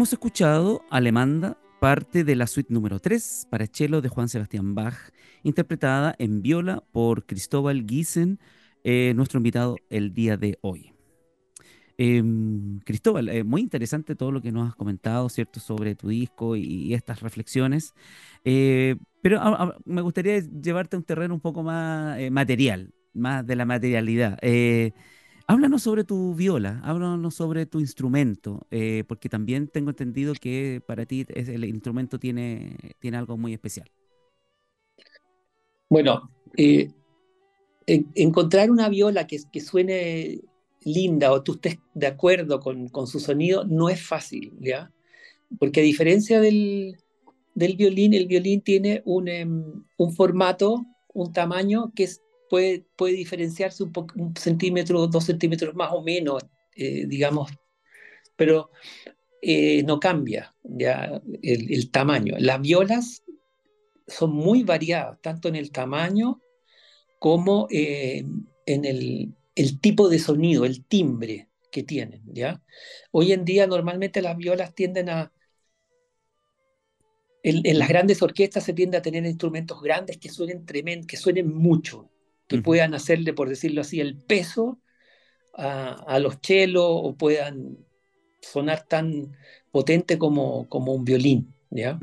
Hemos escuchado Alemanda, parte de la suite número 3 para cello de Juan Sebastián Bach, interpretada en viola por Cristóbal Giesen, eh, nuestro invitado el día de hoy. Em, Cristóbal, eh, muy interesante todo lo que nos has comentado, ¿cierto?, sobre tu disco y, estas reflexiones. Eh, pero me gustaría llevarte a un terreno un poco más material, más de la materialidad. Háblanos sobre tu viola, háblanos sobre tu instrumento, eh, porque también tengo entendido que para ti el instrumento tiene, tiene algo muy especial. Bueno, eh, encontrar una viola que, que, suene linda o tú estés de acuerdo con, con, su sonido no es fácil, ¿ya? Porque a diferencia del, del violín, el violín tiene un, em, un formato, un tamaño que es puede, diferenciarse un, centímetro, dos centímetros más o menos, eh, digamos, pero eh, no cambia ya el, tamaño. Las violas son muy variadas, tanto en el tamaño como eh, en el, el, tipo de sonido, el timbre que tienen. ¿ya? Hoy en día normalmente las violas tienden a... En, en las grandes orquestas se tiende a tener instrumentos grandes que suenen tremendo, que suenen mucho que puedan hacerle, por decirlo así, el peso a, los chelos o puedan sonar tan potente como, como un violín, ¿ya?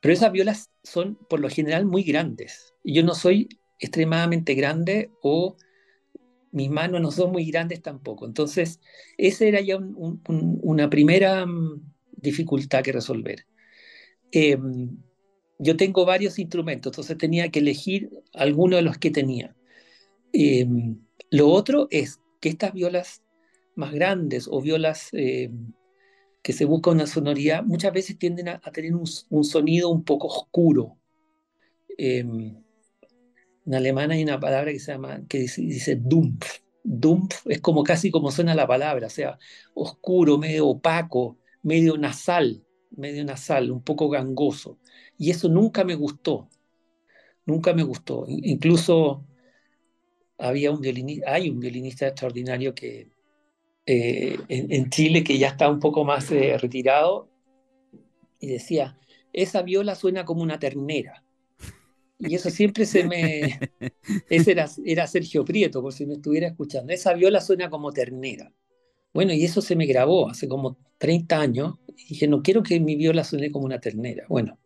Pero esas violas son por lo general muy grandes. Y yo no soy extremadamente grande o mis manos no son muy grandes tampoco. Entonces, esa era ya una primera mm, dificultad que resolver. Em, yo tengo varios instrumentos, entonces tenía que elegir alguno de los que tenía. Em, lo otro es que estas violas más grandes o violas em, que se busca una sonoridad, muchas veces tienden a, tener un, sonido un poco oscuro. Em, en alemán hay una palabra que se llama, que dice, dice Dumpf. Dumpf es como casi como suena la palabra, o sea, oscuro, medio opaco, medio nasal, medio nasal, un poco gangoso. Y eso nunca me gustó, nunca me gustó. Incluso había un violinista, hay un violinista extraordinario que eh, en, Chile que ya está un poco más eh, retirado y decía, esa viola suena como una ternera. Y eso siempre se me... Ese era, era Sergio Prieto, por si me estuviera escuchando. Esa viola suena como ternera. Bueno, y eso se me grabó hace como 30 años. Y dije, no quiero que mi viola suene como una ternera. Bueno,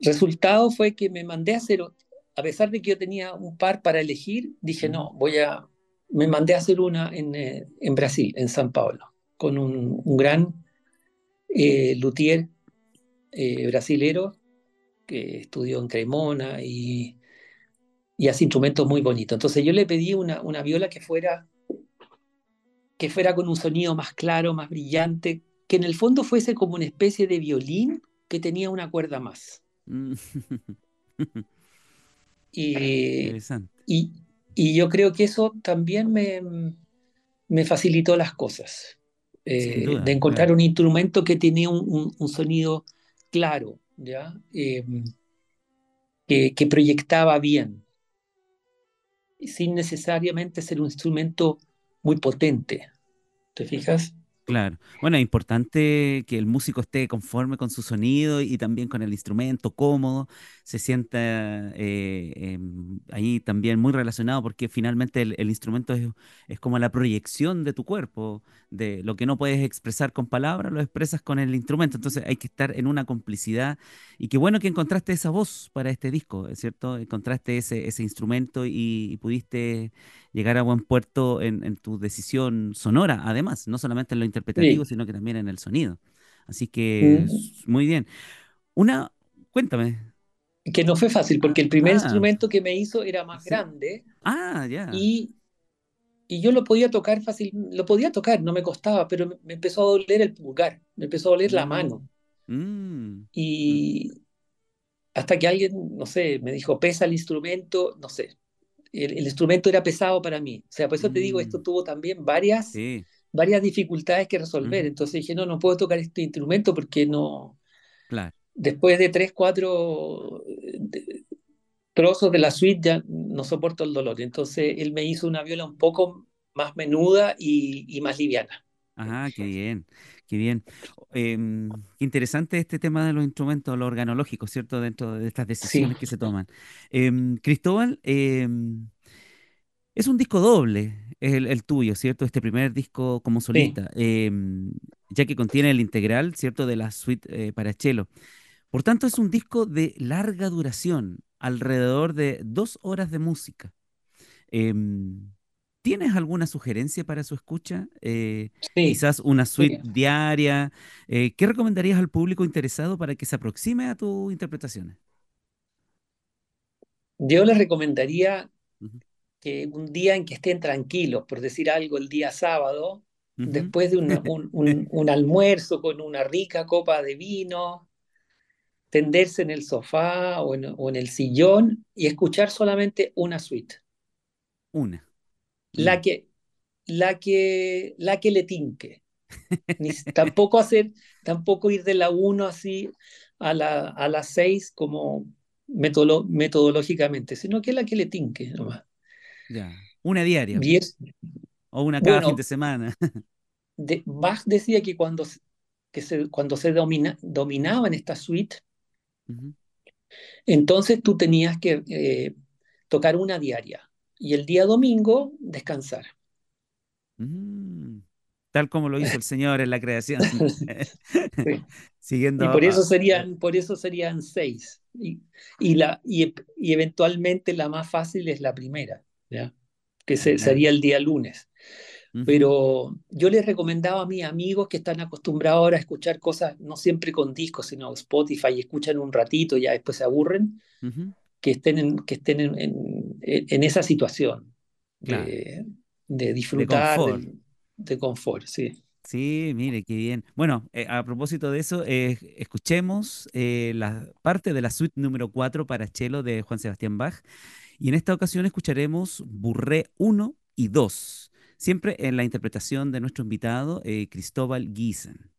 resultado fue que me mandé a hacer, a pesar de que yo tenía un par para elegir, dije, no, voy a, me mandé a hacer una en, eh, en Brasil, en San Paulo, con un, un gran eh, luthier eh, brasilero que estudió en Cremona y, y, hace instrumentos muy bonitos. Entonces yo le pedí una, una viola que fuera, que fuera con un sonido más claro, más brillante, que en el fondo fuese como una especie de violín que tenía una cuerda más. Mm. y, y, yo creo que eso también me, me facilitó las cosas. Eh, de encontrar un instrumento que tenía un, sonido claro, ¿ya? Em, que, que, proyectaba bien, sin necesariamente ser un instrumento muy potente. ¿Te fijas? Claro. Bueno, es importante que el músico esté conforme con su sonido y también con el instrumento, cómodo, se sienta eh, em, ahí también muy relacionado porque finalmente el, instrumento es, como la proyección de tu cuerpo, de lo que no puedes expresar con palabras, lo expresas con el instrumento. Entonces hay que estar en una complicidad y qué bueno que encontraste esa voz para este disco, ¿es cierto? Encontraste ese instrumento y pudiste llegar a buen puerto en, tu decisión sonora, además, no solamente en lo interpretativo, sino que también en el sonido. Así que muy bien. Una, cuéntame. Que no fue fácil, porque el primer ah. instrumento que me hizo era más grande. Ah, ya. Y, y yo lo podía tocar fácil, lo podía tocar, no me costaba, pero me, empezó a doler el pulgar, me empezó a doler la mm. mano. Mm. Y hasta que alguien, no sé, me dijo, pesa el instrumento, no sé, el, instrumento era pesado para mí. O sea, por eso te digo, esto mm. tuvo también varias, varias dificultades que resolver. Entonces dije, no, no puedo tocar este instrumento porque no... Claro. Después de tres, cuatro trozos de la suite ya no soporto el dolor. Entonces él me hizo una viola un poco más menuda y, y más liviana. Ajá, qué bien, qué bien. Em, interesante este tema de los instrumentos, los organológicos, ¿cierto? Dentro de estas decisiones Sí, que se toman. Em, Cristóbal, em, es un disco doble, el, el tuyo, ¿cierto? Este primer disco como solista, ya que contiene el integral, ¿cierto? De la suite eh, para cello. Por tanto, es un disco de larga duración, alrededor de dos horas de música. ¿Tienes alguna sugerencia para su escucha? Eh, Sí, quizás una suite sí. diaria. Eh, ¿qué recomendarías al público interesado para que se aproxime a tus interpretaciones? Yo les recomendaría que un día en que estén tranquilos, por decir algo, el día sábado, después de una- un, un- un almuerzo con una rica copa de vino, tenderse en el sofá o en, o en el sillón y escuchar solamente una suite, Una. La que, la que, la que le tinque. Ni, tampoco hacer, tampoco ir de la uno así a la, a las 6 como metodológicamente, sino que la que le tinque nomás. ya. Una diaria. Y es, O una cada fin de semana. de, Bach decía que cuando, se- que se, cuando se domina, dominaban esta suite, entonces tú tenías que eh, tocar una diaria y el día domingo descansar. mm. Tal como lo hizo el Señor en la creación. Sí. Siguiendo Y por eso serían, por eso serían seis. Y, y, la, y, y eventualmente la más fácil es la primera, ¿ya? Que se- sería el día lunes. Pero yo les recomendaba a mis amigos que están acostumbrados ahora a escuchar cosas, no siempre con discos, sino Spotify, y escuchan un ratito y ya después se aburren, ujú, que estén en, que estén en, en- en esa situación Claro. de, de De disfrutar confort. del, de confort, sí. Sí, mire, qué bien. Bueno, eh, a propósito de eso, eh, escuchemos eh, la parte de la suite número 4 para cello de Juan Sebastián Bach. Y en esta ocasión escucharemos Burré uno y 2, siempre en la interpretación de nuestro invitado eh, Cristóbal Giesen.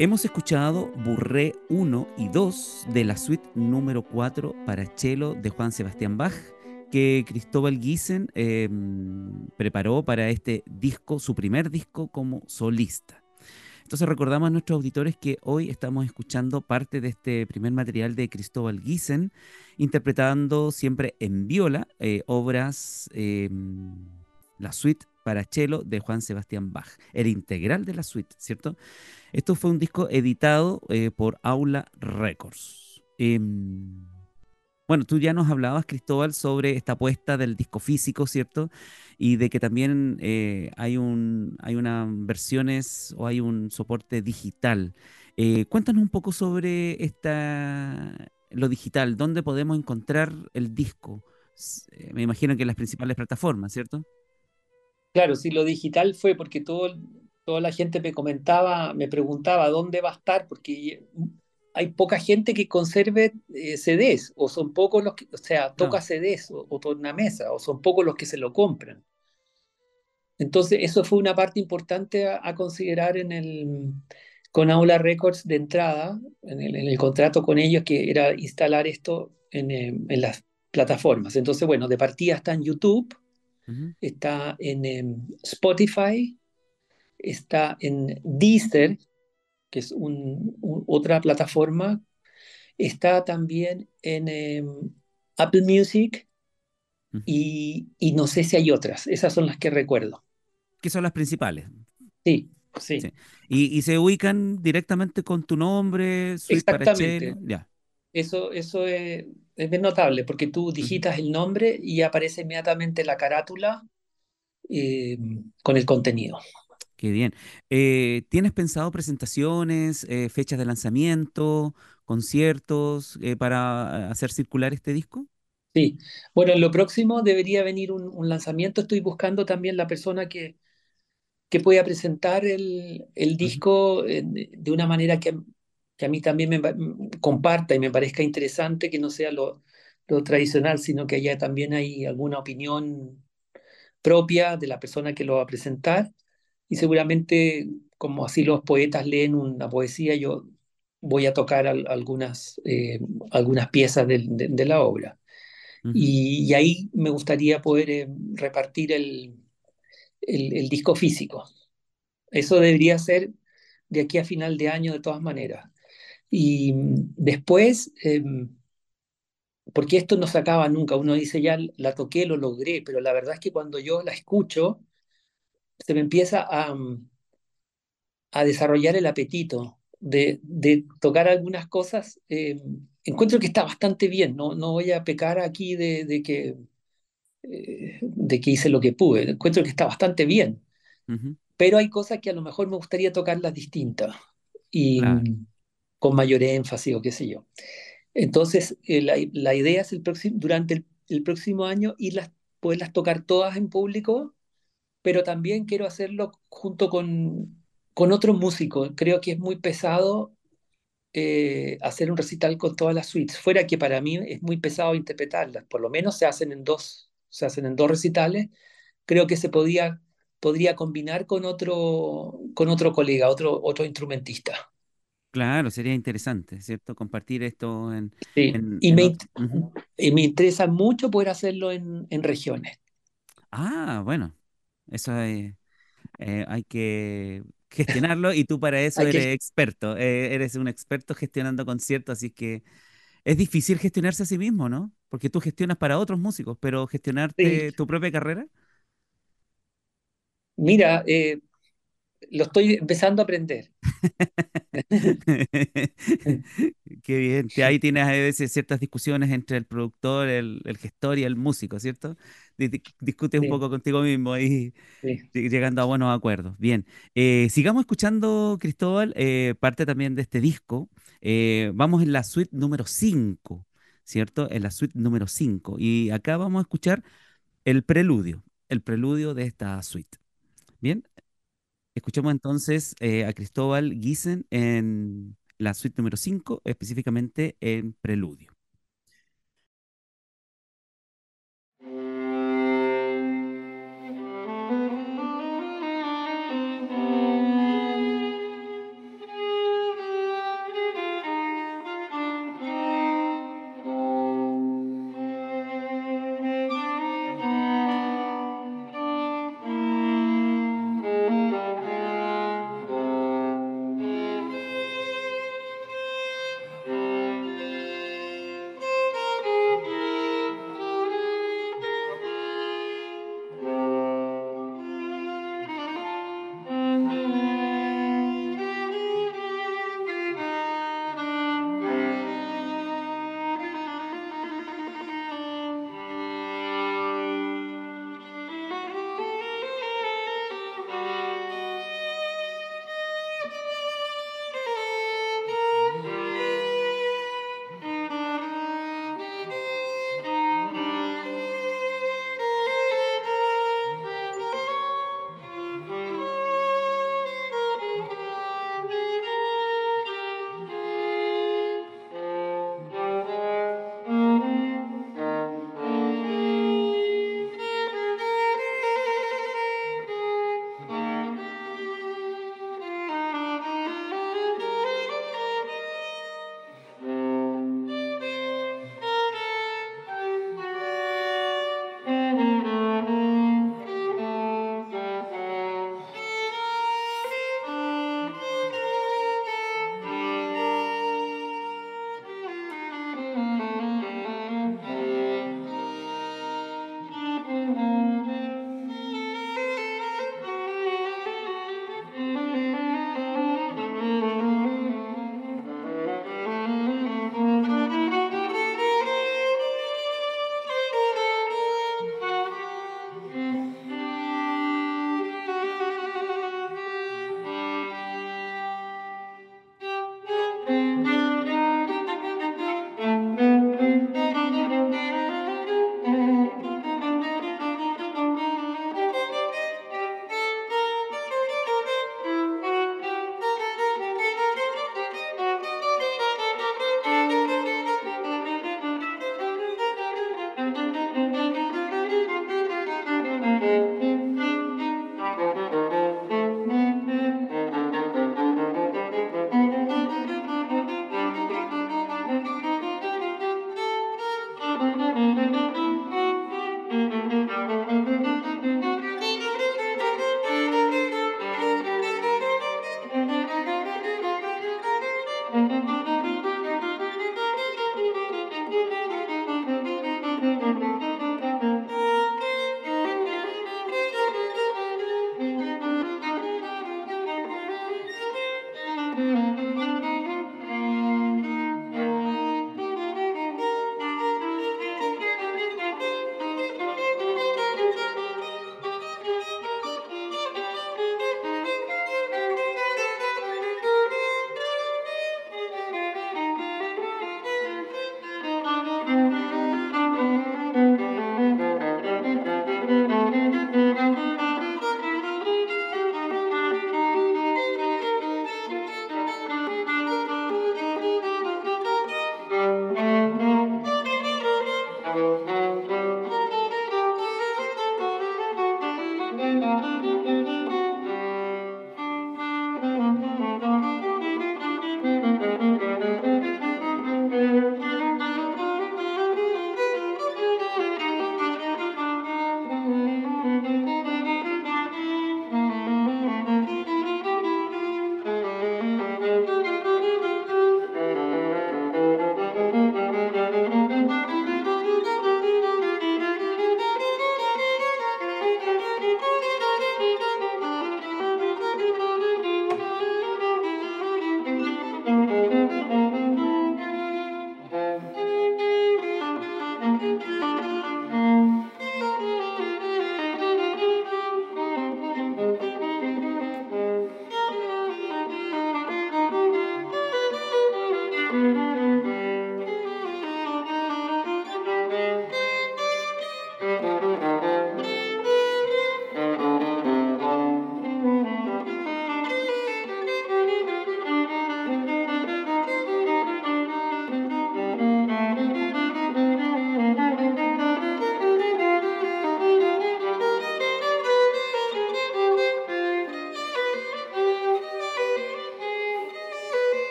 Hemos escuchado Burré 1 y 2 de la suite número 4 para cello de Juan Sebastián Bach, que Cristóbal Giesen em, preparó para este disco, su primer disco como solista. Entonces recordamos a nuestros auditores que hoy estamos escuchando parte de este primer material de Cristóbal Giesen, interpretando siempre en viola eh, obras, em, la suite para cello de Juan Sebastián Bach, el integral de la suite, ¿cierto? Esto fue un disco editado eh, por Aula Records. Em, bueno, tú ya nos hablabas, Cristóbal, sobre esta apuesta del disco físico, ¿cierto? Y de que también eh, hay, un, hay unas versiones o hay un soporte digital. Eh, cuéntanos un poco sobre esta, lo digital, ¿dónde podemos encontrar el disco? Me imagino que en las principales plataformas, ¿cierto? Claro, sí, lo digital fue porque todo, toda la gente me comentaba, me preguntaba dónde va a estar, porque hay poca gente que conserve eh, CDs, o son pocos los que, o sea, toca CDs o, o mesa, o son pocos los que se lo compran. Entonces, eso fue una parte importante a, considerar en el, con Aula Records de entrada, en el, contrato con ellos, que era instalar esto en, eh, en, las plataformas. Entonces, bueno, de partida está en YouTube, está en em, Spotify, está en Deezer, que es otra plataforma, está también en em, Apple Music y, no sé si hay otras, esas son las que recuerdo. ¿Qué son las principales? Sí, sí. ¿Y, se ubican directamente con tu nombre, Exactamente. ya. Eso, eso es, es notable porque tú digitas el nombre y aparece inmediatamente la carátula em, con el contenido. Qué bien. Eh, ¿tienes pensado presentaciones, eh, fechas de lanzamiento, conciertos eh, para hacer circular este disco? Sí, bueno, en lo próximo debería venir un, lanzamiento. Estoy buscando también la persona que, que pueda presentar el, disco de una manera que, a mí también me comparta y me parezca interesante, que no sea lo, lo tradicional, sino que haya también hay alguna opinión propia de la persona que lo va a presentar y seguramente como así los poetas leen una poesía, yo voy a tocar algunas, eh, algunas piezas de, la obra. y, ahí me gustaría poder eh, repartir el, el, disco físico. Eso debería ser de aquí a final de año de todas maneras. Y después, em, porque esto no se acaba nunca, uno dice ya la toqué, lo logré, pero la verdad es que cuando yo la escucho, se me empieza a, mm, a desarrollar el apetito de, de tocar algunas cosas. Eh, encuentro que está bastante bien, no, no voy a pecar aquí de, de que, eh, de que hice lo que pude, encuentro que está bastante bien, pero hay cosas que a lo mejor me gustaría tocarlas distintas. Y mm, con mayor énfasis o qué sé yo. Entonces, eh, la, la, idea es el próximo, durante el, el próximo año irlas, poderlas tocar todas en público pero también quiero hacerlo junto con, con otros músicos. Creo que es muy pesado eh, hacer un recital con todas las suites. Fuera que para mí es muy pesado interpretarlas, por lo menos se hacen en dos, se hacen en dos recitales. Creo que se podía, podría combinar con otro, con otro colega, otro, otro instrumentista. Claro, sería interesante, ¿cierto? Compartir esto en... Sí, y, me, y, me, interesa mucho poder hacerlo en, en regiones. Ah, bueno, eso hay, eh, hay que gestionarlo y tú para eso eres experto. Eh, eres un experto gestionando conciertos, así que es difícil gestionarse a sí mismo, ¿no? Porque tú gestionas para otros músicos, pero gestionarte tu propia carrera. Mira, eh, lo estoy empezando a aprender. Qué bien. Ahí tienes a veces ciertas discusiones entre el productor, el, gestor y el músico, ¿cierto? discutes un poco contigo mismo ahí, llegando a buenos acuerdos. Bien. Eh, sigamos escuchando, Cristóbal, eh, parte también de este disco. Eh, vamos en la suite número 5, ¿cierto? En la suite número 5. Y acá vamos a escuchar el preludio, el preludio de esta suite. Bien, Escuchemos entonces eh, a Cristóbal Giesen en la suite número 5, específicamente en Preludio.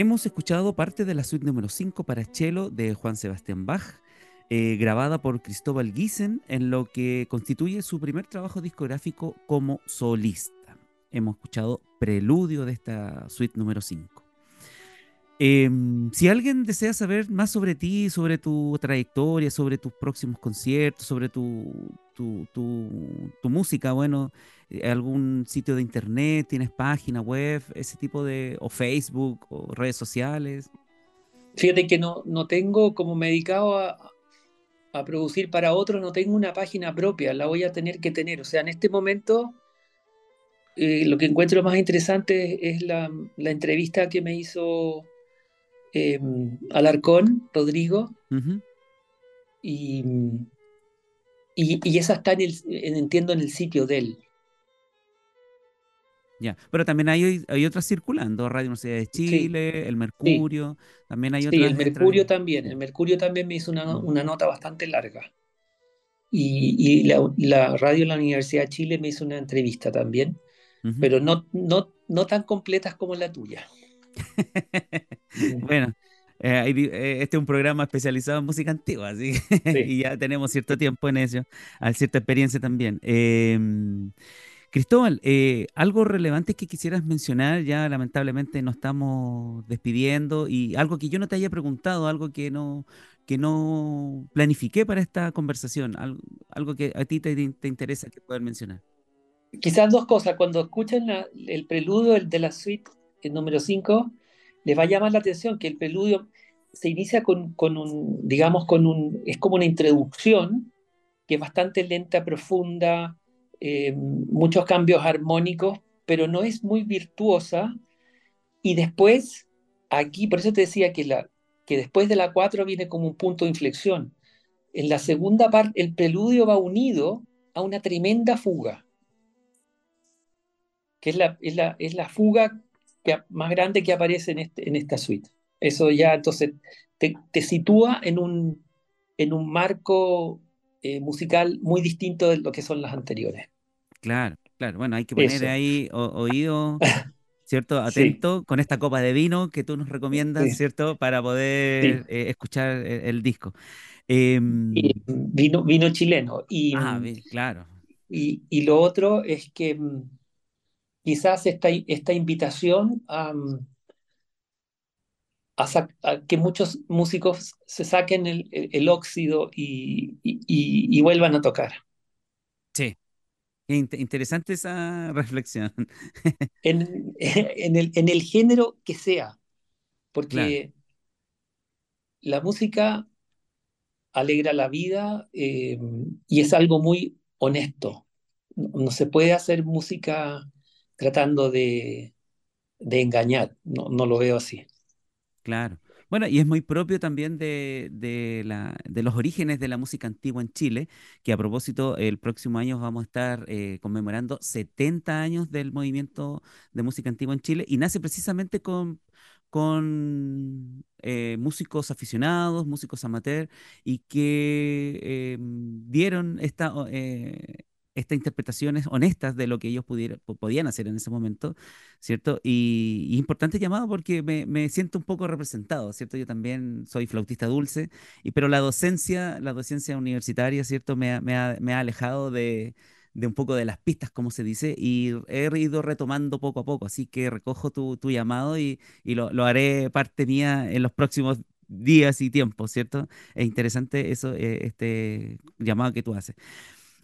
Hemos escuchado parte de la suite número 5 para cello de Juan Sebastián Bach, eh, grabada por Cristóbal Giesen en lo que constituye su primer trabajo discográfico como solista. Hemos escuchado preludio de esta suite número 5. Em, si alguien desea saber más sobre ti, sobre tu trayectoria, sobre tus próximos conciertos, sobre tu, tu, tu música, bueno, eh, algún sitio de internet, tienes página web, ese tipo de, o Facebook, o redes sociales? Fíjate que no, no tengo, como me he dedicado a, a producir para otros, no tengo una página propia, la voy a tener que tener. O sea, en este momento eh, lo que encuentro más interesante es la, la entrevista que me hizo eh, Alarcón, Rodrigo, y, y, y, esa está en el, entiendo, en el sitio de él. Ya, pero también hay, hay otras circulando, Radio Universidad de Chile, el Mercurio, también hay otras. Sí, el Mercurio también, el Mercurio también me hizo una, mm. una nota bastante larga. Y, y la, la, radio de la Universidad de Chile me hizo una entrevista también, pero no, no, no tan completas como la tuya. bueno, eh, eh, este es un programa especializado en música antigua, así y ya tenemos cierto tiempo en eso, cierta experiencia también. Em, Cristóbal, eh, algo relevante que quisieras mencionar, ya lamentablemente nos estamos despidiendo y algo que yo no te haya preguntado, algo que no, que no planifiqué para esta conversación, algo, que a ti te, interesa que poder mencionar. Quizás dos cosas, cuando escuchen el preludio de la suite el número 5, les va a llamar la atención que el preludio se inicia con, un, digamos, con un, es como una introducción que es bastante lenta, profunda, eh, muchos cambios armónicos, pero no es muy virtuosa. Y después, aquí, por eso te decía que, que después de la 4 viene como un punto de inflexión. En la segunda parte, el preludio va unido a una tremenda fuga, que es la, es la, es la fuga que, más grande que aparece en, este, en esta suite. Eso ya entonces te, te sitúa en un, en un marco eh, musical muy distinto de lo que son las anteriores. Claro, claro. Bueno, hay que poner ahí oído, ¿cierto? Atento con esta copa de vino que tú nos recomiendas, ¿cierto? Para poder eh, escuchar el, disco. Em, vino, vino chileno. Y, ah, claro. Y, y, lo otro es que mm, quizás esta, esta invitación a, a, que muchos músicos se saquen el, el, óxido y, y, vuelvan a tocar. Sí, interesante esa reflexión. en, en, el, en el género que sea, porque la música alegra la vida eh, y es algo muy honesto. No, se puede hacer música tratando de, de engañar, no, no lo veo así. Claro. Bueno, y es muy propio también de, de, la, de, los orígenes de la música antigua en Chile, que a propósito, el próximo año vamos a estar eh, conmemorando 70 años del movimiento de música antigua en Chile, y nace precisamente con, con eh, músicos aficionados, músicos amateur, y que em, dieron esta, eh, estas interpretaciones honestas de lo que ellos podían hacer en ese momento, ¿cierto? Y, importante llamado porque me, siento un poco representado, ¿cierto? Yo también soy flautista dulce, y, pero la docencia, la docencia universitaria, ¿cierto? Me ha, me ha, alejado de, de, un poco de las pistas, como se dice, y he ido retomando poco a poco, así que recojo tu, tu llamado y, y lo, lo, haré parte mía en los próximos días y tiempos, ¿cierto? Es interesante eso, eh, este llamado que tú haces.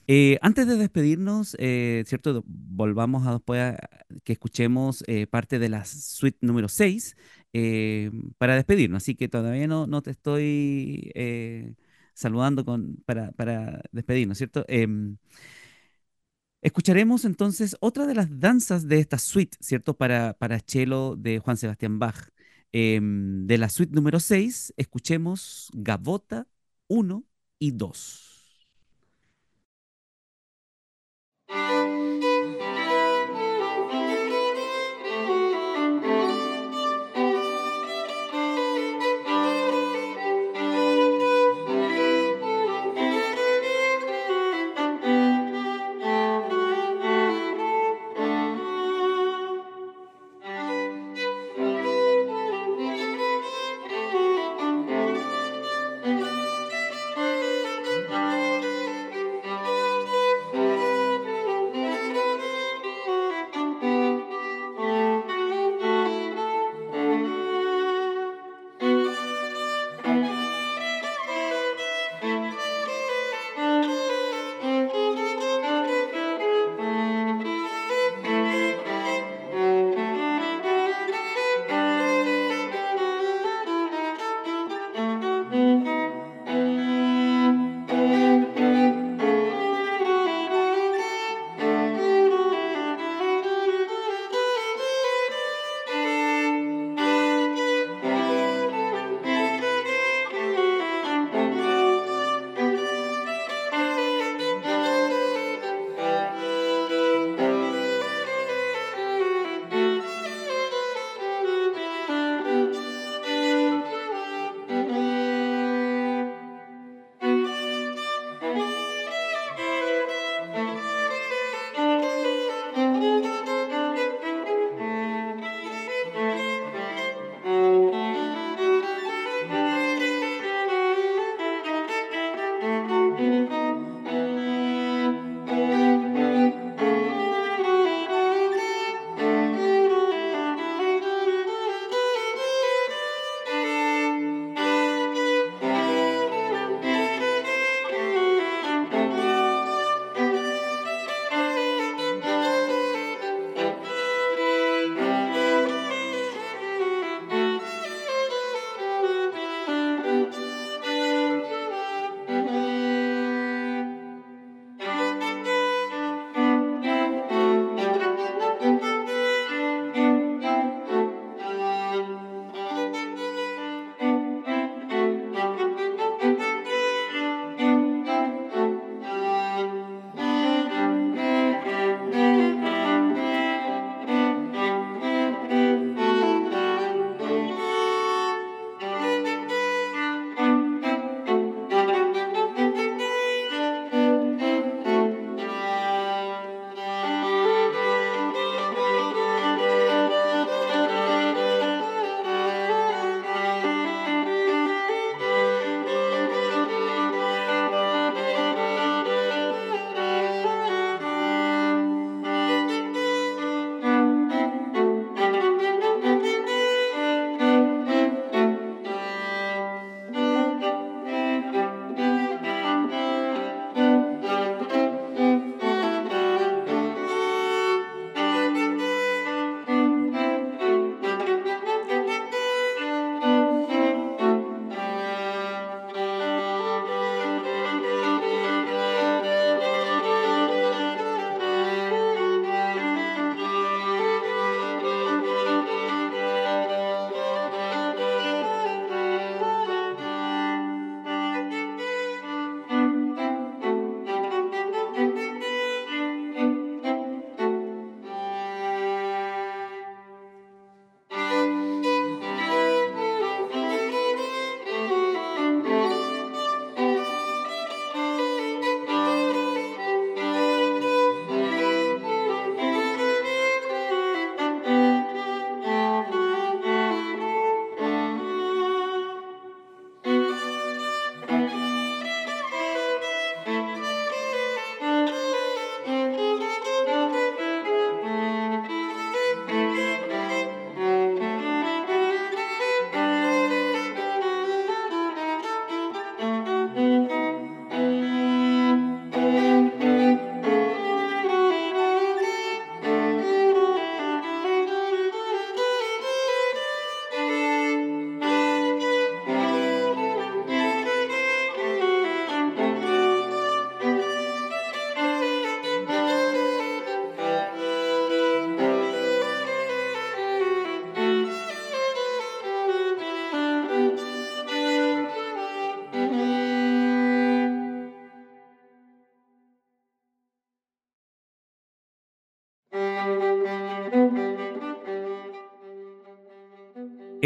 Eh, antes de despedirnos, eh, ¿cierto? Volvamos a después que escuchemos eh, parte de la suite número 6 para despedirnos. Así que todavía no, no te estoy saludando para, para, despedirnos, ¿cierto? Em, escucharemos entonces otra de las danzas de esta suite, ¿cierto? Para, para cello de Juan Sebastián Bach. Em, de la suite número 6, escuchemos Gavota 1 y 2.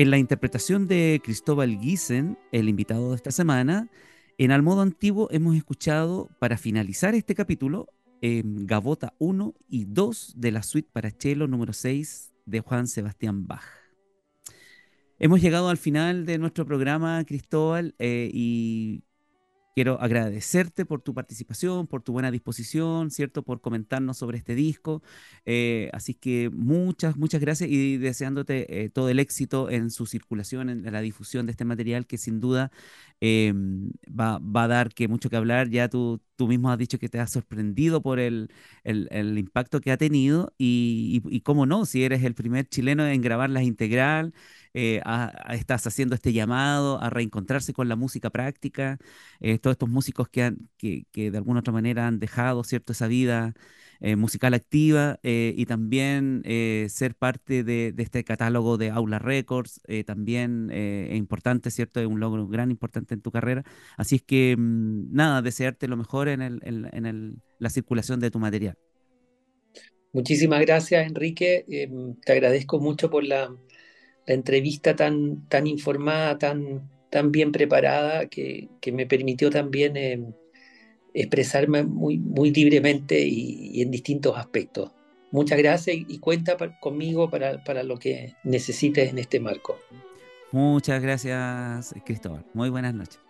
En la interpretación de Cristóbal Giesen, el invitado de esta semana, en Al Modo Antiguo hemos escuchado, para finalizar este capítulo, Gavota 1 y 2 de la suite para cello número 6 de Juan Sebastián Bach. Hemos llegado al final de nuestro programa, Cristóbal, eh, y quiero agradecerte por tu participación, por tu buena disposición, ¿cierto? Por comentarnos sobre este disco. Eh, así que muchas, muchas gracias y deseándote eh, todo el éxito en su circulación, en la difusión de este material que sin duda em, va, a dar que mucho que hablar. Ya tú, tú mismo has dicho que te has sorprendido por el, el, impacto que ha tenido y, y, y, cómo no, si eres el primer chileno en grabarlas integral. Eh, estás haciendo este llamado a reencontrarse con la música práctica, eh, todos estos músicos que, han, que, de alguna otra manera han dejado cierto esa vida eh, musical activa y también ser parte de, este catálogo de Aula Records, también es importante, ¿cierto? Es un logro gran importante en tu carrera. Así es que, mm, nada, desearte lo mejor en, el, en, el, la circulación de tu material. Muchísimas gracias, Enrique. Em, te agradezco mucho por la, la entrevista tan, tan informada, tan, tan bien preparada, que, me permitió también eh, expresarme muy, muy libremente y, en distintos aspectos. Muchas gracias y, cuenta conmigo para, para lo que necesites en este marco. Muchas gracias, Cristóbal. Muy buenas noches.